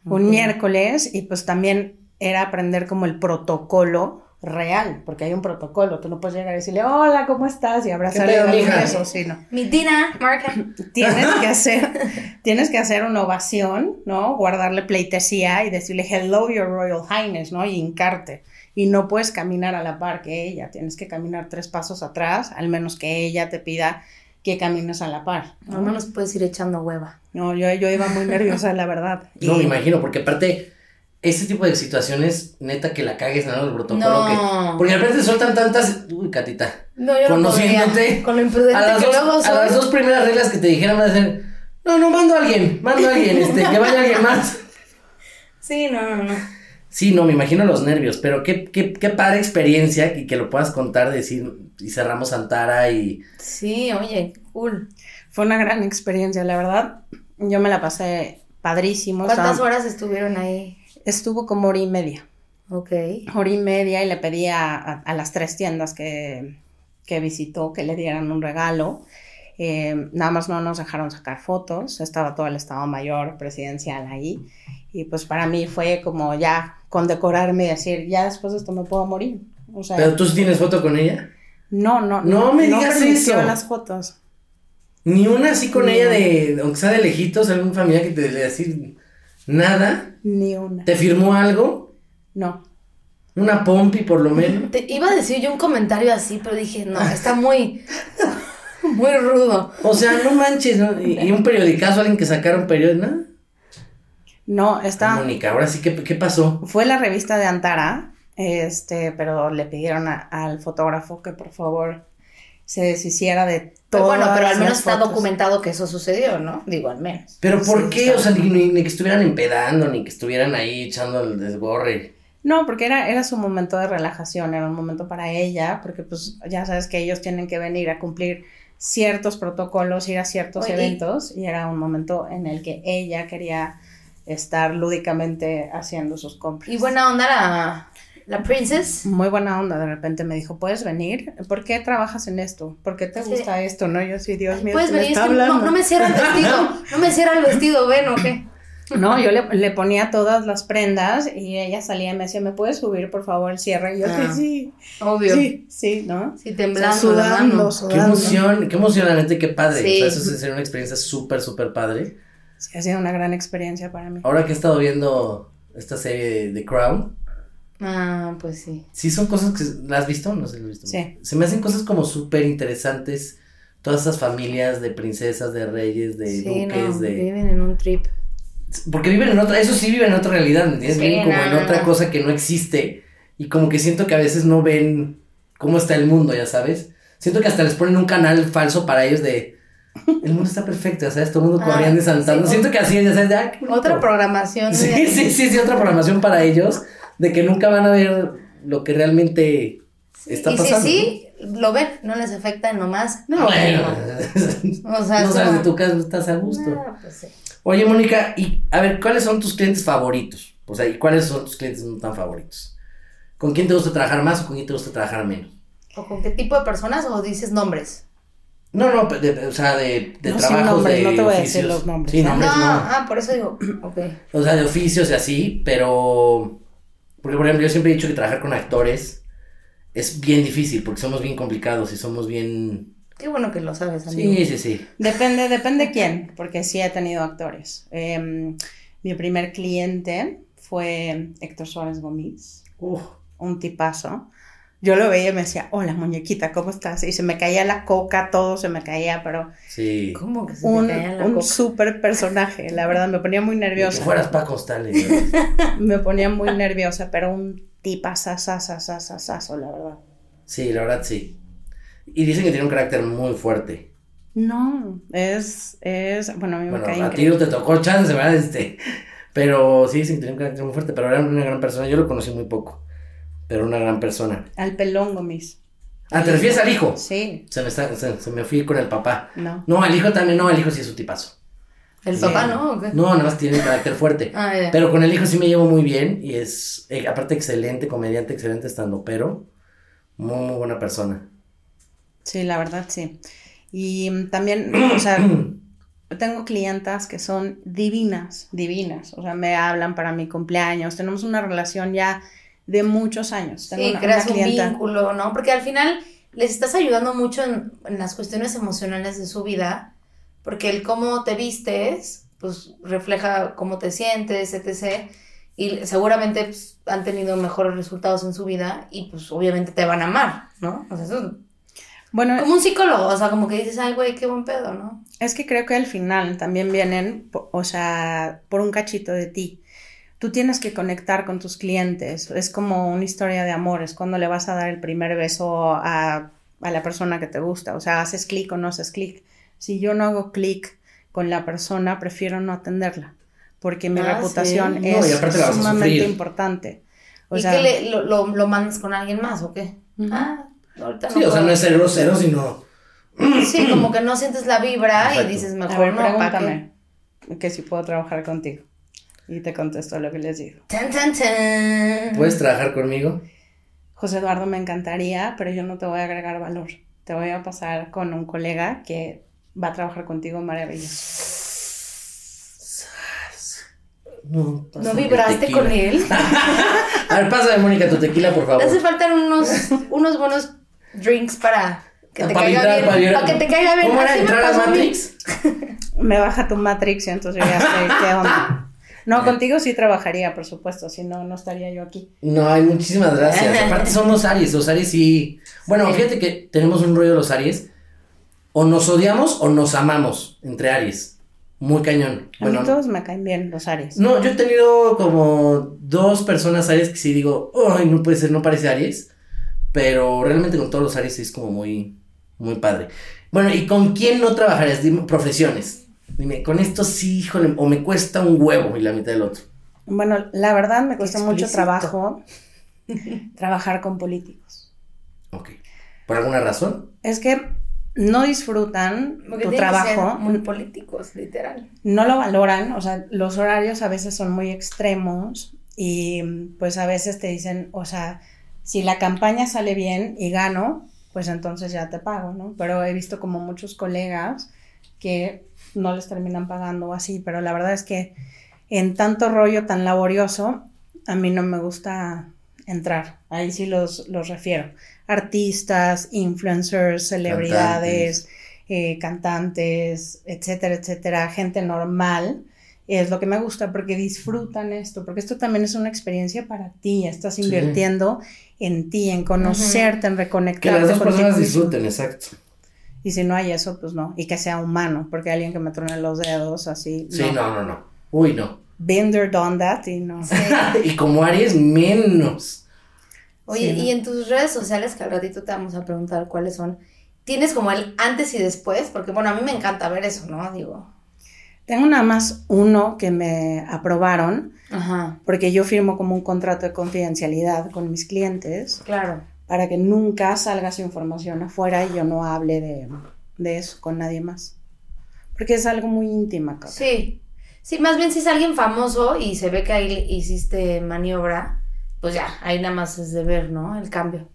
Un miércoles y pues también era aprender como el protocolo real, porque hay un protocolo, tú no puedes llegar y decirle, hola, ¿cómo estás? Y abrazarle un beso, sí, no. Mi Tina, marca. <laughs> Tienes que hacer, tienes que hacer una ovación, ¿no? Guardarle pleitesía y decirle, hello, your royal highness, ¿no? Y hincarte. Y no puedes caminar a la par que ella, tienes que caminar tres pasos atrás, al menos que ella te pida que camines a la par. ¿no? Al menos puedes ir echando hueva. No, yo, yo iba muy nerviosa, la verdad. No Y- me imagino, porque aparte, ese tipo de situaciones, neta que la cagues en el protocolo. No. Que, porque de repente sueltan tantas. Uy, Catita. No, yo no Conociéndote, podría. Con lo imprudente a las, que dos, luego a soy. las dos primeras reglas que te dijeran van a ser. No, no, mando a alguien, mando a alguien, este, que vaya alguien más. <laughs> Sí, no, no, no. Sí, no, me imagino los nervios, pero qué, qué, qué padre experiencia y que lo puedas contar, decir, y cerramos Antara y. Sí, oye, cool. Fue una gran experiencia, la verdad. Yo me la pasé padrísimo. ¿Cuántas horas estuvieron ahí? Estuvo como hora y media. Ok. Hora y media y le pedí a, a- a las tres tiendas que, que visitó que le dieran un regalo. Eh, nada más no nos dejaron sacar fotos. Estaba todo el Estado Mayor presidencial ahí. Y pues para mí fue como ya condecorarme y decir, ya después de esto me puedo morir. O sea, Pero tú sí tienes foto con ella. no, no, No me digas permitió eso. las fotos. Ni una así con No. ella de, aunque sea de lejitos, algún familiar que te le decir nada. Ni una. ¿Te firmó algo? No. Una pompi por lo menos. Te iba a decir yo un comentario así, pero dije, no, está muy, <laughs> muy rudo. O sea, no manches, ¿no? Y, y un periodicazo, alguien que sacara un periódico, ¿no? No, está. Mónica, ahora sí, ¿qué, qué pasó? Fue la revista de Antara, este, pero le pidieron a- al fotógrafo que por favor se deshiciera de Pero todo. bueno, pero al menos está documentado que eso sucedió, ¿no? Digo, al menos. ¿Pero por Sí, qué? O sea, ni, que estuvieran empedando, ni que estuvieran ahí echando el desborre. No, porque era, era su momento de relajación, era un momento para ella, porque pues ya sabes que ellos tienen que venir a cumplir ciertos protocolos, ir a ciertos Oye, eventos, y era un momento en el que ella quería estar lúdicamente haciendo sus compras. Y buena onda la, la princess. Muy buena onda, de repente me dijo, ¿puedes venir? ¿Por qué trabajas en esto? ¿Por qué te Sí. gusta esto? No, yo sí, Dios mío, Puedes me venir, es que no, hablando. no me cierra el vestido, <laughs> no me cierra el vestido, ven o qué. No, yo le, le ponía todas las prendas y ella salía y me decía, ¿me puedes subir por favor el cierre? Y yo, Ah, sí, Obvio. sí, sí, ¿no? Sí, temblando la sudando, mano. Qué emoción, qué emocionante, qué padre. Sí. O sea, eso sería una experiencia súper, súper padre. Sí, ha sido una gran experiencia para mí. Ahora que he estado viendo esta serie de The Crown, Ah, pues sí. sí son cosas que... ¿La has visto? No sé si la has visto. Sí. Se me hacen cosas como súper interesantes. Todas esas familias de princesas, de reyes, de Sí, no, duques, de... viven en un trip. Porque viven en otra, eso sí viven en otra realidad, ¿me entiendes? Sí, viven como no, en no, otra no. cosa que no existe. Y como que siento que a veces no ven cómo está el mundo, ya sabes. Siento que hasta les ponen un canal falso para ellos de el mundo está perfecto, sabes, todo el mundo Ah, corriendo y saltando. sí, Siento que así, ya sabes, de, ah. Otra programación. Sí, de- sí, sí, sí, otra programación para ellos, de que nunca van a ver lo que realmente está y pasando. si sí, lo ven, no les afecta nomás. No, bueno. O sea, no es sabes como- de tu casa, estás a gusto. Pues sí. Oye, Mónica, y a ver, ¿cuáles son tus clientes favoritos? O sea, ¿y cuáles son tus clientes no tan favoritos? ¿Con quién te gusta trabajar más o con quién te gusta trabajar menos? ¿O con qué tipo de personas o dices nombres? No, no, de- de- o sea, de, de No, sin trabajos, nombres, de no te voy a decir oficios. los nombres, Sí, nombres no, no. ah, por eso digo, <clears throat> ok. O sea, de oficios y así, pero... Porque, por ejemplo, yo siempre he dicho que trabajar con actores es bien difícil porque somos bien complicados y somos bien... Qué bueno que lo sabes, amigo. Sí, sí, sí. Depende, depende quién, porque sí he tenido actores. Em, mi primer cliente fue Héctor Suárez Gómez, Uf, un tipazo. Yo lo veía y me decía, hola muñequita, ¿cómo estás? Y se me caía la coca, todo se me caía, pero sí. ¿Cómo que se un, te caía la un coca? súper personaje, la verdad, me ponía muy Ni que nerviosa. fueras Paco Stanley. ¿no? <laughs> Me ponía muy nerviosa, pero un tipazazazazazazo, la verdad. Sí, la verdad sí. Y dicen que tiene un carácter muy fuerte. No, es, es, bueno, a mí me Bueno, cae a ti no te tocó chance, ¿verdad? Este, pero sí, dicen que tiene un carácter muy fuerte, pero era una gran persona. Yo lo conocí muy poco, pero una gran persona. Al pelón Gómez. Ah, ¿te refieres al hijo? Sí, Se me, está, se, se me fui con el papá. no. No, el hijo también, no, el hijo sí es su tipazo. ¿El Bien. papá no? ¿O qué? No, nada más tiene un carácter fuerte. Ah. Pero con el hijo sí me llevo muy bien y es, eh, aparte, excelente comediante, excelente estando, pero muy, muy buena persona. Sí, la verdad, sí. Y también, o sea, <clears throat> tengo clientas que son divinas, divinas. O sea, me hablan para mi cumpleaños. Tenemos una relación ya de muchos años. Tengo Sí, una, creas una un vínculo, ¿no? Porque al final les estás ayudando mucho en, en las cuestiones emocionales de su vida, porque el cómo te vistes, pues refleja cómo te sientes, etc. Y seguramente pues, han tenido mejores resultados en su vida y pues obviamente te van a amar, ¿no? O sea, eso es Bueno, como un psicólogo, o sea, como que dices, ay, güey, qué buen pedo, ¿no? Es que creo que al final también vienen, o sea, por un cachito de ti. Tú tienes que conectar con tus clientes. Es como una historia de amor. Es cuando le vas a dar el primer beso a, a la persona que te gusta. O sea, haces clic o no haces clic. Si yo no hago clic con la persona, prefiero no atenderla. Porque mi Ah, reputación sí. No, es sumamente importante. O ¿Y sea, que le, lo, lo, lo mandas con alguien más o qué? Ah, ahorita no Sí, o sea, no es ser grosero, sino... Sí, como que no sientes la vibra Exacto. y dices a mejor ver, no, pregúntame que si puedo trabajar contigo. Y te contesto lo que les digo. Tan, tan, tan. ¿Puedes trabajar conmigo? José Eduardo, me encantaría, pero yo no te voy a agregar valor. Te voy a pasar con un colega que va a trabajar contigo maravilloso. No, ¿No vibraste con él? <laughs> A ver, pásame, Mónica, tu tequila, por Te hace favor. falta unos, unos buenos drinks para que te Para caiga vibrar, bien. para vibrar. Para que te caiga bien. ¿Cómo era entrar a. Matrix? Me baja tu Matrix y entonces yo ya sé qué onda. <laughs> No, contigo sí trabajaría, por supuesto, si no, no estaría yo aquí. No, hay muchísimas gracias. <laughs> Aparte son los Aries, los Aries sí. Bueno, fíjate que tenemos un rollo de los Aries. O nos odiamos o nos amamos entre Aries. Muy cañón. A mí Bueno, todos me caen bien los Aries. no, yo he tenido como dos personas Aries que sí digo, ay, no puede ser, no parece Aries. Pero realmente con todos los Aries es como muy, muy padre. Bueno, ¿y con quién no trabajarías? Dime, profesiones. Dime, con esto sí, híjole, o me cuesta un huevo y la mitad del otro. Bueno, la verdad me cuesta mucho trabajo <laughs> trabajar con políticos. Ok. ¿Por alguna razón? Es que no disfrutan Porque tu tienen que ser trabajo, muy políticos, literal. no lo valoran, o sea, los horarios a veces son muy extremos y pues a veces te dicen, o sea, si la campaña sale bien y gano, pues entonces ya te pago, ¿no? Pero he visto como muchos colegas que no les terminan pagando o así, pero la verdad es que en tanto rollo tan laborioso, a mí no me gusta entrar, ahí sí los, los refiero. Artistas, influencers, celebridades, eh, cantantes, etcétera, etcétera, gente normal, es lo que me gusta porque disfrutan esto, porque esto también es una experiencia para ti, estás Sí. invirtiendo en ti, en conocerte, en Que reconectarte las dos personas disfruten, exacto. Y si no hay eso, pues no, y que sea humano, porque alguien que me truene los dedos así, Sí, no, no, no. Uy, no. There, done that, y no. <laughs> y como Aries, menos. Oye, Sí. y en tus redes sociales, que al ratito te vamos a preguntar cuáles son, ¿tienes como el antes y después? Porque, bueno, a mí me encanta ver eso, ¿no? Digo. Tengo nada más uno que me aprobaron, Ajá, porque yo firmo como un contrato de confidencialidad con mis clientes. claro. Para que nunca salga su información afuera y yo no hable de, de eso con nadie más. Porque es algo muy íntimo, cabrón. Sí. Sí, más bien si es alguien famoso y se ve que ahí hiciste maniobra, pues ya, ahí nada más es de ver, ¿no? El cambio.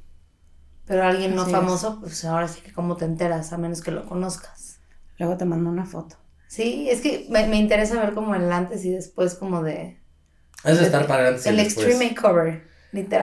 Pero alguien no Así famoso, pues ahora sí que cómo te enteras, a menos que lo conozcas. Luego te mando una foto. Sí, es que me, me interesa ver como el antes y después como de... Es de estar para antes el después. extreme makeover, literal.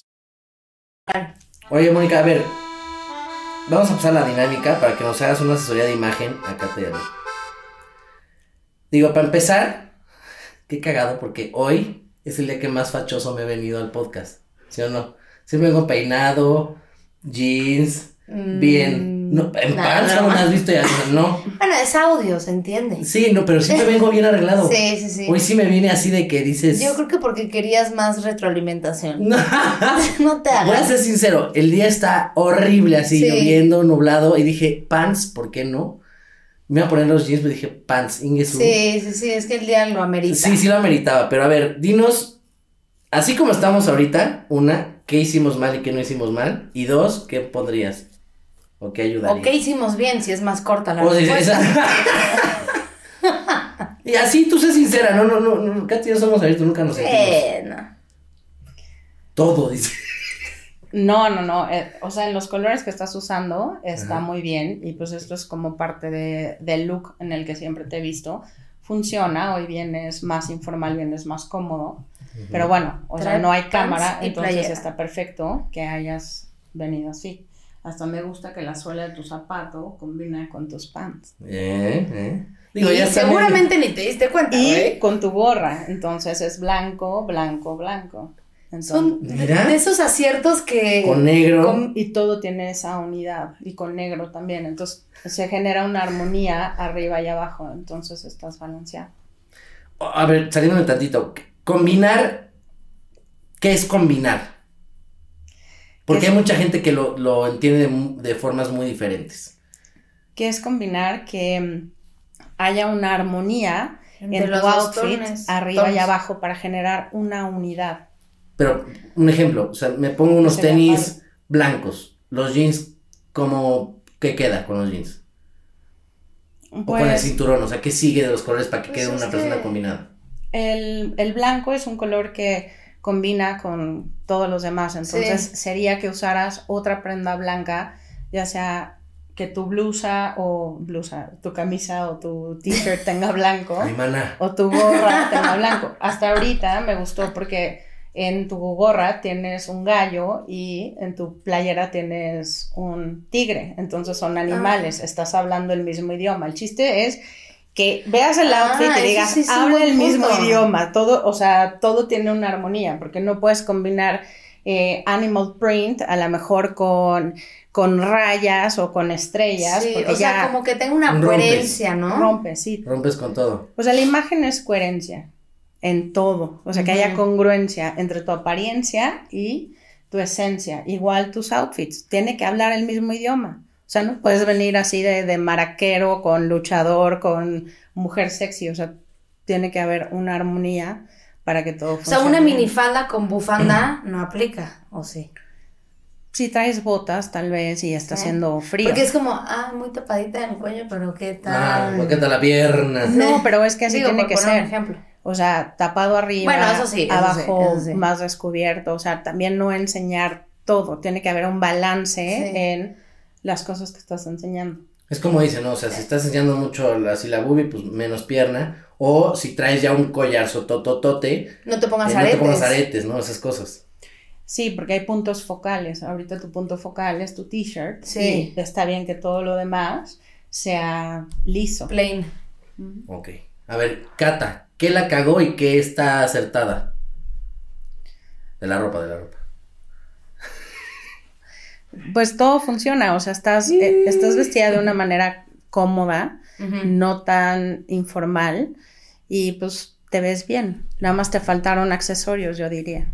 Oye, Mónica, a ver. Vamos a pasar la dinámica para que nos hagas una asesoría de imagen. Acá te llamo. Digo, para empezar, qué cagado, porque hoy es el día que más fachoso me he venido al podcast. ¿Sí o no? Siempre vengo peinado, jeans, bien. No, en Mm, no, no. ¿cómo me has visto ya? No. Bueno, es audio, ¿se entiende? Sí, no, pero siempre vengo bien arreglado. <laughs> Sí, sí, sí. Hoy sí me viene así de que dices. Yo creo que porque querías más retroalimentación. <laughs> <laughs> No. te Voy a hagas. ser sincero, el día está horrible, así Sí. lloviendo, nublado, y dije, pants, ¿por qué no? Me iba a poner los jeans, pero dije, pants, Ingesu. Sí, sí, sí, es que el día lo amerita. sí, sí lo ameritaba, pero a ver, dinos, así como estamos ahorita, una, ¿qué hicimos mal y qué no hicimos mal? Y dos, ¿qué pondrías? ¿O qué ayudaría? ¿O qué hicimos bien si es más corta la O sea, respuesta? esa- <laughs> y así tú sé sincera, no, no, no, no, Katy y yo somos abiertos, nunca nos sentimos. Eh, no. Todo, dice. No, no, no. eh, o sea, en los colores que estás usando está Ajá. muy bien. Y pues esto es como parte de, del look en el que siempre te he visto. Funciona. Hoy vienes más informal, vienes más cómodo. Pero bueno, o sea, no hay cámara, y entonces playera. está perfecto que hayas venido así. Hasta me gusta que la suela de tu zapato combina con tus pants. Eh, eh. Digo, y ya seguramente ni te diste cuenta, Y güey. con tu gorra, entonces es blanco, blanco, blanco. Entonces, Son Mira. de esos aciertos que... con negro. con- y todo tiene esa unidad y con negro también. Entonces se genera una armonía arriba y abajo. Entonces estás balanceado. A ver, saliendo tantito. Combinar. ¿Qué es combinar? Porque ¿Qué hay mucha gente que lo, lo entiende de, formas muy diferentes. Que es combinar que mm, haya una armonía Entre en los tu dos outfit arriba y abajo para generar una unidad. Pero, un ejemplo, o sea, me pongo unos Sería tenis blancos. Los jeans, ¿cómo, ¿qué queda con los jeans? O con el Pues cinturón, o sea, ¿qué sigue de los colores para que Pues quede una persona que- combinada? el, el blanco es un color que combina con todos los demás. Entonces Sí. sería que usaras otra prenda blanca, ya sea que tu blusa o blusa, tu camisa o tu t-shirt tenga blanco. Ay, mana. o tu gorra tenga blanco. Hasta ahorita me gustó porque en tu gorra tienes un gallo y en tu playera tienes un tigre. Entonces son animales, estás hablando el mismo idioma. El chiste es que veas el Ah, outfit y digas, sí habla el mismo idioma. Todo, o sea, todo tiene una armonía porque no puedes combinar eh, animal print a lo mejor con, con rayas o con estrellas Sí, porque o sea, ya como que tenga una Rompes. coherencia, ¿no? rompe, sí, Rompes con todo. o sea, la imagen es coherencia en todo. O sea, que haya congruencia entre tu apariencia y tu esencia. Igual tus outfits. Tiene que hablar el mismo idioma. O sea, no puedes venir así de, de maraquero con luchador, con mujer sexy. O sea, tiene que haber una armonía para que todo O sea, funcione. una minifalda con bufanda no aplica, ¿o sí? Si traes botas, tal vez, y está Sí. haciendo frío. Porque es como, ah, muy tapadita en el cuello, pero qué Ah, tal. ¿por qué te la pierna? No, pero es que así Digo, tiene por que poner un ser. ejemplo. O sea, tapado arriba, Bueno, eso sí, eso sí, abajo eso sí. más descubierto. O sea, también no enseñar todo. Tiene que haber un balance Sí. en las cosas que estás enseñando. Es como dice, ¿no? O sea, si estás enseñando mucho la- así la boobie, pues menos pierna. O si traes ya un collar sotototote, No te eh, pongas no aretes. te pongas aretes, ¿no? Esas cosas. Sí, porque hay puntos focales. Ahorita tu punto focal es tu t-shirt. Sí. Y está bien que todo lo demás sea liso. Plain. Ok. A ver, Cata, ¿qué la cagó y qué está acertada? De la ropa, de la ropa. Pues todo funciona. O sea, estás, eh, estás vestida de una manera cómoda, no tan informal. y pues te ves bien. Nada más te faltaron accesorios, yo diría.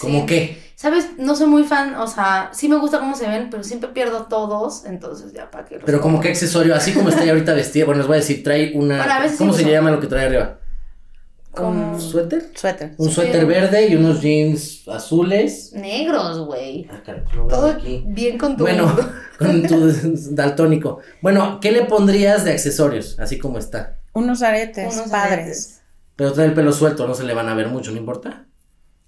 ¿Cómo Sí. qué? ¿Sabes? No soy muy fan, o sea, sí me gusta cómo se ven, pero siempre pierdo todos, entonces ya para los Pero como qué accesorio, así como está ahorita vestida, bueno, les voy a decir, trae una... Bueno, a veces ¿Cómo sí se uso. llama lo que trae arriba? ¿Un suéter? Suéter. Un Sí. suéter verde y unos jeans azules. Negros, güey. Ah, veo Todo aquí. bien con tu Bueno, <laughs> con tu daltónico. Bueno, ¿qué le pondrías de accesorios? Así como está. Unos aretes Unos padres. aretes. Pero trae el pelo suelto, no se le van a ver mucho, ¿no importa?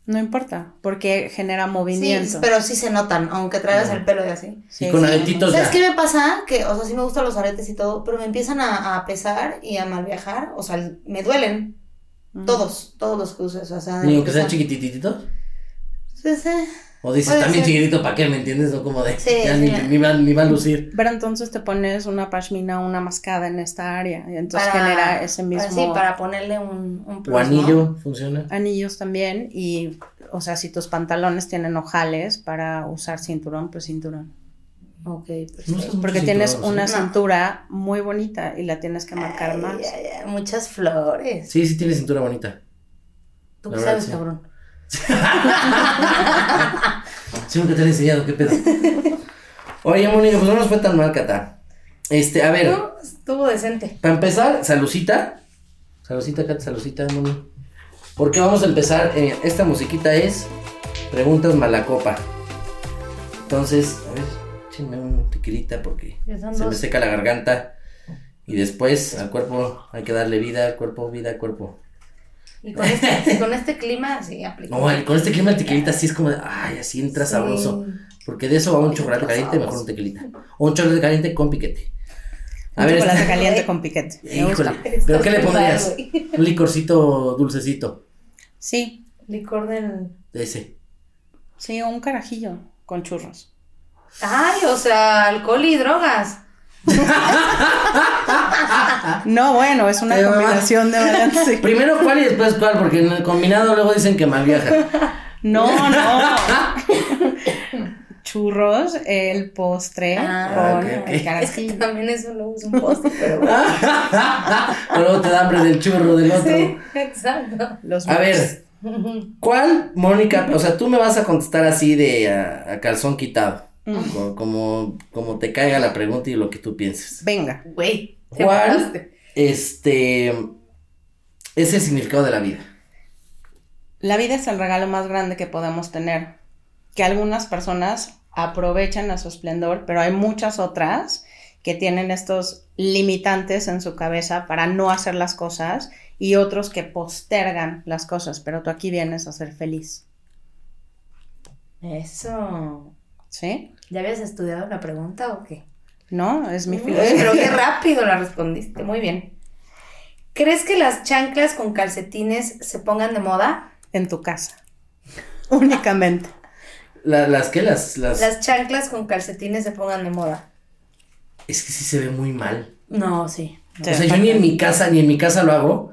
No importa, porque genera Sí, movimiento. pero sí se notan, aunque traigas el pelo y así. Sí, y con sí. aretitos ¿Sabes ya. qué me pasa? Que, o sea, sí me gustan los aretes y todo, pero me empiezan a, a pesar y a mal viajar. O sea, me duelen. Todos, todos los que uses. O sea, Ni aunque sean chiquitititos. Sí, sí. O dices, Puede también ser. chiquitito, ¿para qué? ¿Me entiendes? No como de. Sí, <laughs> ya sí, ni, ni va, ni va a lucir. Pero entonces te pones una pashmina o una mascada en esta área y entonces Para- genera ese mismo para- sí, para ponerle un, un plus, O ¿no? anillo, funciona. anillos también y, o sea, si tus pantalones tienen ojales para usar cinturón, pues cinturón. Ok, usas Porque tienes cinturón, una ¿sí? No. cintura muy bonita y la tienes que marcar Ay, más. ay, ay, muchas flores. Sí, sí tiene cintura bonita. Tú qué sabes, sí. cabrón. <laughs> Sí, nunca te han enseñado, qué pedo. Oye, Mónica, pues no nos fue tan mal, Cata. Este, a ver, No, estuvo decente. para empezar, salucita. Salucita, Cata, salucita, Moni. Porque vamos a empezar, eh, esta musiquita es Preguntas Malacopa. Entonces, un tequilita porque se me seca la garganta. Y después al cuerpo hay que darle vida, al cuerpo, vida, al cuerpo. Y con este, <laughs> con este clima, sí, aplica. No, el- con este clima el tequilita sí es como de, ay, así entra Sí. sabroso. Porque de eso va un chocolate caliente, mejor un tequilita. O un chocolate caliente con piquete. A Un ver, chocolate este- caliente con piquete. Me Híjole, gusta. ¿pero qué le pondrías? Un licorcito dulcecito Sí, Licor del. de ese. sí, un carajillo con churros. Ay, o sea, alcohol y drogas. <laughs> No, bueno, es una combinación de variantes. sí. Primero cuál y después cuál, porque en el combinado luego dicen que mal viaja. <laughs> No, no. <laughs> Churros, el postre Ah, con el Es que también eso luego es un postre, pero bueno. luego te da hambre del churro del otro. Sí, exacto. Los A ver, ¿cuál, Mónica? O sea, tú me vas a contestar así de a, a calzón quitado. Como, como, como te caiga la pregunta y lo que tú pienses. Venga. Güey. ¿Cuál? Este es el significado de la vida. La vida es el regalo más grande que podemos tener. Que algunas personas aprovechan a su esplendor, pero hay muchas otras que tienen estos limitantes en su cabeza para no hacer las cosas y otros que postergan las cosas, pero tú aquí vienes a ser feliz. Eso. ¿Sí? ¿Ya habías estudiado la pregunta o qué? ¿No? Es mi filosofía. Pero qué <laughs> rápido la respondiste. Muy bien. ¿Crees que las chanclas con calcetines se pongan de moda? En tu casa. <laughs> Únicamente. La- las que las, las Las chanclas con calcetines se pongan de moda. es que sí se ve muy mal. No, sí. O sea, yo ni en mi casa, ni en mi casa lo hago.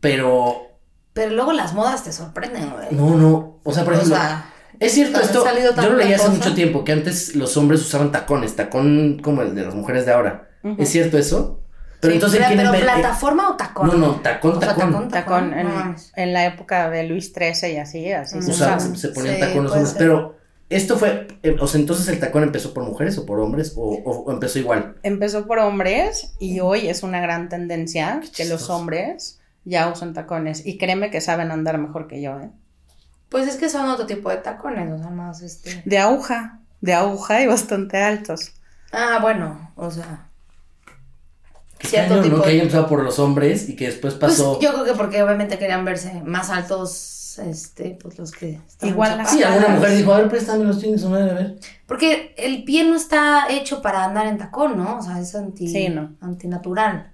Pero Pero luego las modas te sorprenden, güey. no, no. O sea, por O ejemplo, sea, es cierto esto. salido Yo lo leí hace cosa. mucho tiempo que antes los hombres usaban tacones, tacón como el de las mujeres de ahora. ¿Es cierto eso? Pero sí, entonces pero, pero ver- eh, plataforma o tacón? No, no, tacón, O sea, tacón. Tacón no en, la época de Luis XIII y así, así se O sea, usaba. se, se ponían Sí, tacón los hombres. ser. Pero esto fue, eh, o sea, entonces el tacón empezó por mujeres o por hombres o, o- o empezó igual. Empezó por hombres y hoy es una gran tendencia que los hombres ya usan tacones. Y créeme que saben andar mejor que yo, ¿eh? Pues es que son otro tipo de tacones, o sea, más este. De aguja, de aguja y bastante altos. Ah, bueno, o sea. Qué Cierto cañón, tipo ¿no? de- Que haya empezado por los hombres y que después Pues pasó. yo creo que porque obviamente querían verse más altos, este, pues los que están Igual. Sí, alguna mujer dijo, a ver, préstame los chingos, madre, a ver. Porque el pie no está hecho para andar en tacón, ¿no? O sea, es anti, Sí, no. antinatural.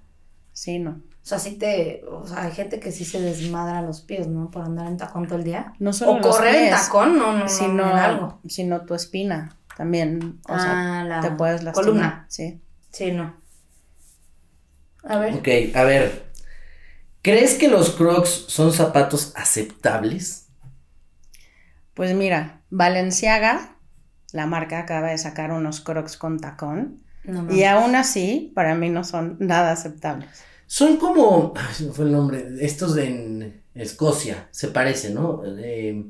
Sí, no. O sea, sí te, o sea, hay gente que sí se desmadra los pies, ¿no? Por andar en tacón todo el día. No solo o los correr en tacón, no, no, no, sino, no, algo. sino tu espina también. O sea, Ah, la te puedes lastimar. columna. Sí. Sí, no. A ver. Ok, a ver. ¿Crees que los crocs son zapatos aceptables? Pues mira, Valenciaga, la marca acaba de sacar unos crocs con tacón. No Y aún así, para mí no son nada aceptables. Son como. Ay, se me fue el nombre. Estos de en Escocia. Se parecen, ¿no? Eh,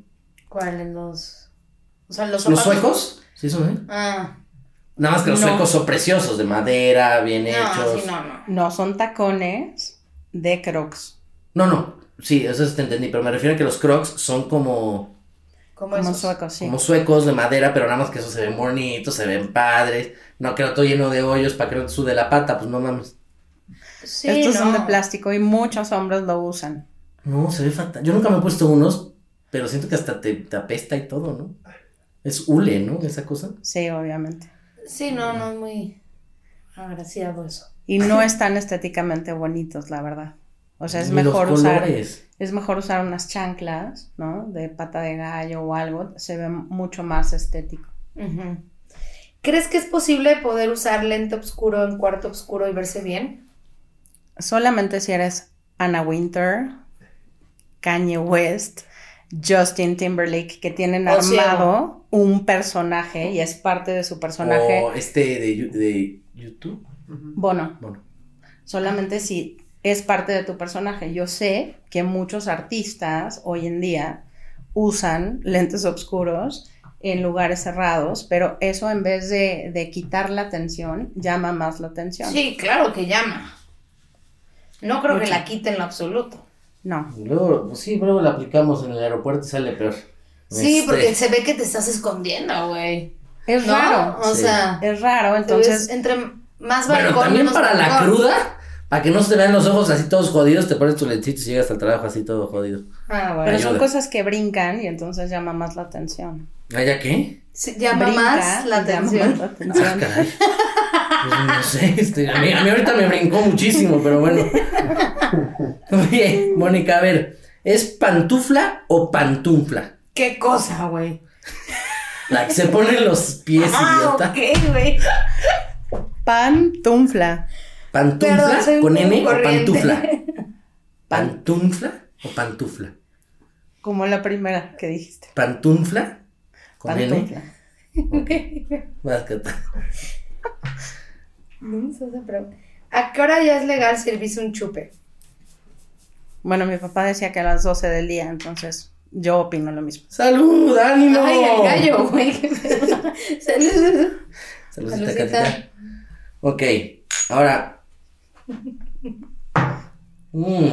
¿Cuál? En los. O sea, los ¿Los suecos? Sí, son, ¿eh? Ah. Nada más que los No. suecos son preciosos, de madera, bien No, hechos. sí, no, no. No, son tacones de crocs. No, no. Sí, eso te entendí, pero me refiero a que los crocs son como, Como, Como suecos, sí. como suecos de madera, pero nada más que eso se ven bonitos, se ven padres. No, que no todo lleno de hoyos para que no te sude la pata, pues no mames. Sí, Estos son de plástico y muchos hombres lo usan. No, se ve fatal. Yo nunca me he puesto unos, pero siento que hasta te, te apesta y todo, ¿no? Es hule, ¿no? Esa cosa. Sí, obviamente. Sí, no, no es muy agraciado eso. Y no <laughs> están estéticamente bonitos, la verdad. O sea, es los mejor usar, colores. es mejor usar unas chanclas, ¿no? De pata de gallo o algo, se ve mucho más estético. ¿Crees que es posible poder usar lente oscuro en cuarto oscuro y verse bien? Solamente si eres Anna Winter, Kanye West, Justin Timberlake, que tienen O armado un personaje y es parte de su personaje. O este de, YouTube. Bueno, Bueno. solamente si es parte de tu personaje. Yo sé que muchos artistas hoy en día usan lentes oscuros en lugares cerrados, pero eso en vez de, de quitar la atención, llama más la atención. Sí, claro que llama. No creo que la quite en lo absoluto. No. Luego, pues sí, luego la aplicamos en el aeropuerto y sale peor. Sí, Este, porque se ve que te estás escondiendo, güey. Es ¿No? raro. O Sí. sea, Es raro, entonces entre más Pero balcón también menos para la balcón. cruda, para que no se te vean los ojos así todos jodidos, te pones tu lentito y llegas al trabajo así todo jodido. Ah, bueno. Pero son cosas que brincan y entonces llama más la atención. ¿Ah, ya qué? Sí, llama Brinca más la llama atención. más la Ah, atención. caray. <laughs> Pues no sé, este, a, mí, a mí ahorita me brincó muchísimo, pero bueno. Oye, Mónica, a ver, ¿es pantufla o pantufla? ¿Qué cosa, güey? La que se pone en los pies, Ah, idiota. ok, güey. Pantufla. ¿Pantufla Perdón, con N o pantufla? <laughs> ¿Pantufla o pantufla? Como la primera que dijiste. ¿Pantufla? ¿Con N? Pantufla. Vas, Cata. No. ¿A qué hora ya es legal servirse un chupe? Bueno, mi papá decía que a las 12 del día, entonces yo opino lo mismo. ¡Salud, ánimo! Ay, el gallo, güey. Salud. Saludcita, Saludcita. Ok, ahora. Mm,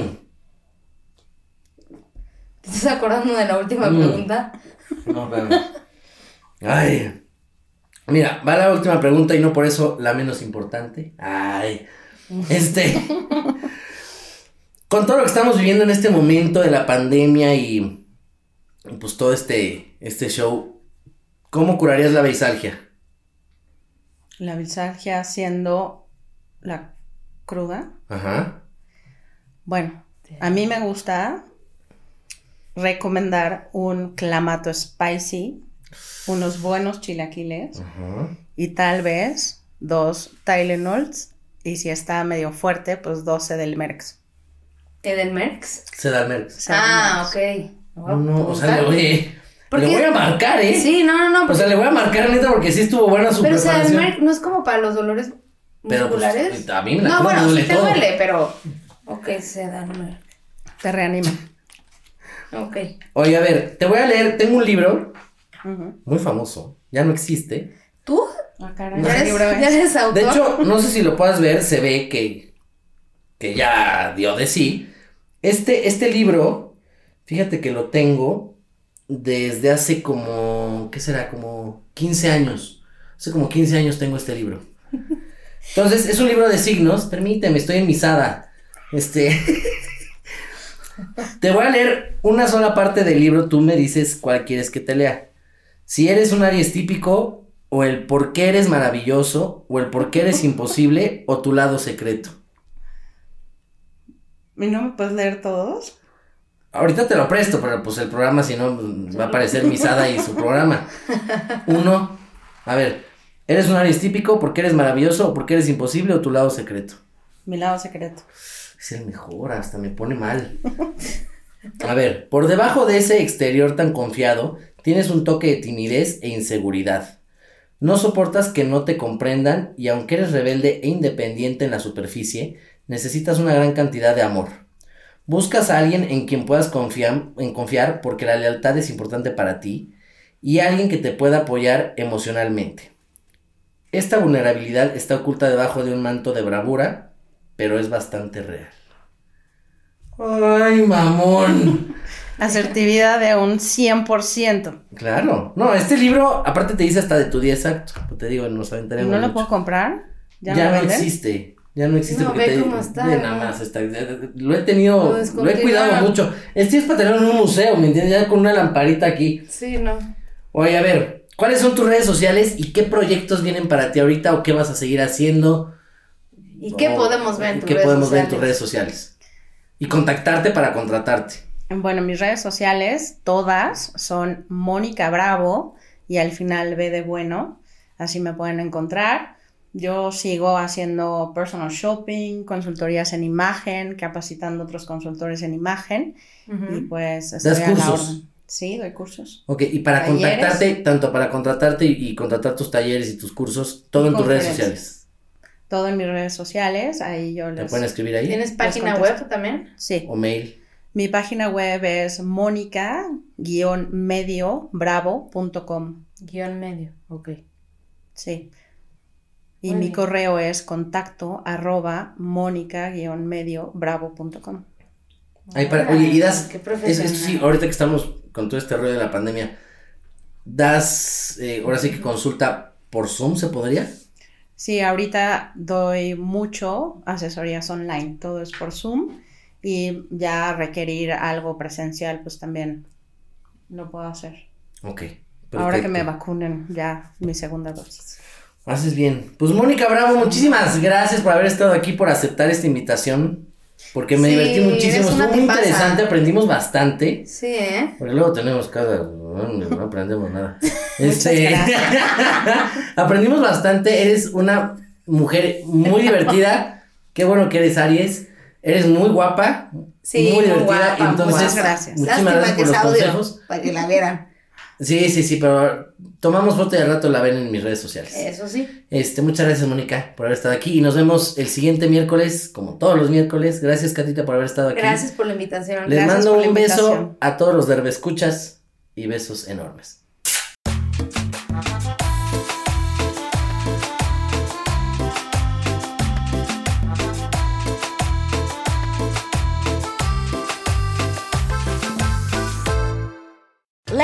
¿Te estás acordando de la última Mm. pregunta? no, espérame. Ay. Mira, va la última pregunta y no por eso la menos importante. Ay. <laughs> Este. Con todo lo que estamos viviendo en este momento de la pandemia y pues todo este, este show, ¿cómo curarías la beisalgia? La bisalgia siendo la cruda. Ajá. Bueno, a mí me gusta recomendar un clamato spicy, unos buenos chilaquiles y tal vez dos Tylenols y si está medio fuerte, pues 12 del Merx. ¿Edelmerx? Sedalmerx. Ah, ok. No, no, o sea, le voy, ¿Por le voy a marcar, ¿eh? Sí, no, no, no. O sea, le voy a marcar neta porque sí estuvo buena su pero preparación. Edelmerx no es como para los dolores Pero, pues, musculares. a mí me la no, bueno, duele sí te duele, pero. Ok, Sedalmerx. Te reanima. Ok. Oye, a ver, te voy a leer, tengo un libro Muy famoso, ya no existe. ¿Tú? Ah, caray, No. ¿Ya ¿qué eres, libro es? ya eres autor? De hecho, no sé si lo puedas ver, se ve que, que ya dio de sí. Este, este libro, fíjate que lo tengo desde hace como, ¿qué será? Como 15 años. Hace como 15 años tengo este libro. Entonces, es un libro de signos, permíteme, estoy en misada. Este... <laughs> Te voy a leer una sola parte del libro, tú me dices cuál quieres que te lea. Si eres un Aries típico, o el por qué eres maravilloso, o el por qué eres imposible, o tu lado secreto. ¿Y no me puedes leer todos? Ahorita te lo presto, pero pues el programa, si no, va a aparecer Misada y su programa. Uno, a ver, ¿eres un Aries típico, por qué eres maravilloso, o por qué eres imposible, o tu lado secreto? Mi lado secreto. Es el mejor, hasta me pone mal. A ver, por debajo de ese exterior tan confiado, tienes un toque de timidez e inseguridad. No soportas que no te comprendan y aunque eres rebelde e independiente en la superficie, necesitas una gran cantidad de amor. Buscas a alguien en quien puedas confiar, porque la lealtad es importante para ti y alguien que te pueda apoyar emocionalmente. Esta vulnerabilidad está oculta debajo de un manto de bravura, pero es bastante real. ¡Ay, mamón! Asertividad de un 100%. Claro. No, este libro, aparte te dice hasta de tu día exacto. Te digo, nos aventaremos. ¿No lo mucho. puedo comprar? Ya, ¿Ya, no existe. Ya no existe No, porque ve te- cómo está, ve nada más está. Lo he tenido, Lo lo he cuidado mucho. Este es para tenerlo en un museo, ¿me entiendes? Ya con una lamparita aquí. Sí, no. Oye, a ver, ¿cuáles son tus redes sociales y qué proyectos vienen para ti ahorita o qué vas a seguir haciendo? ¿Y qué podemos ver en tus ¿Qué redes podemos ver en tus sociales? redes sociales? Y contactarte para contratarte. Bueno, mis redes sociales, todas son Mónica Bravo y al final B de bueno, así me pueden encontrar. Yo sigo haciendo personal shopping, consultorías en imagen, capacitando a otros consultores en imagen y pues estoy a la cursos? orden. Sí, doy cursos. Ok, y para Talleres. contactarte, tanto para contratarte y, y contratar tus talleres y tus cursos, todo Y en tus redes sociales. Todo en mis redes sociales, ahí yo ¿Te les... pueden escribir ahí? ¿Tienes página web también? Sí, O mail. Mi página web es mónica-mediobravo.com. Guión medio. Ok. Sí. Y Muy mi bien. correo es contacto arroba mónica-mediobravo.com. Ahí para, oye, y das, Qué es, esto sí, ahorita que estamos con todo este rollo de la pandemia, das, eh, ahora sí que consulta por Zoom, ¿se podría? Sí, ahorita doy mucho asesorías online, todo es por Zoom y ya requerir algo presencial, pues también lo puedo hacer. Ok. Ahora que me vacunen ya mi segunda dosis. Haces bien. Pues Mónica Bravo, muchísimas gracias por haber estado aquí, por aceptar esta invitación, porque me Sí, divertí muchísimo, estuvo muy interesante, aprendimos bastante. Sí, ¿eh? Porque luego tenemos cada. No aprendemos nada. <laughs> Este, <laughs> aprendimos bastante. Eres una mujer muy divertida. Qué bueno que eres Aries. Eres muy guapa. Sí, muy divertida. guapa, Entonces, Muchas gracias. muchísimas Lástima gracias que por los audio, consejos. para que la vieran. Sí, sí, sí, pero tomamos foto y al rato la ven en mis redes sociales. Eso sí. Este, muchas gracias, Mónica, por haber estado aquí. Y nos vemos el siguiente miércoles, como todos los miércoles. Gracias, Catita, por haber estado aquí. Gracias por la invitación. Les Gracias mando por un beso a todos los derbescuchas y besos enormes.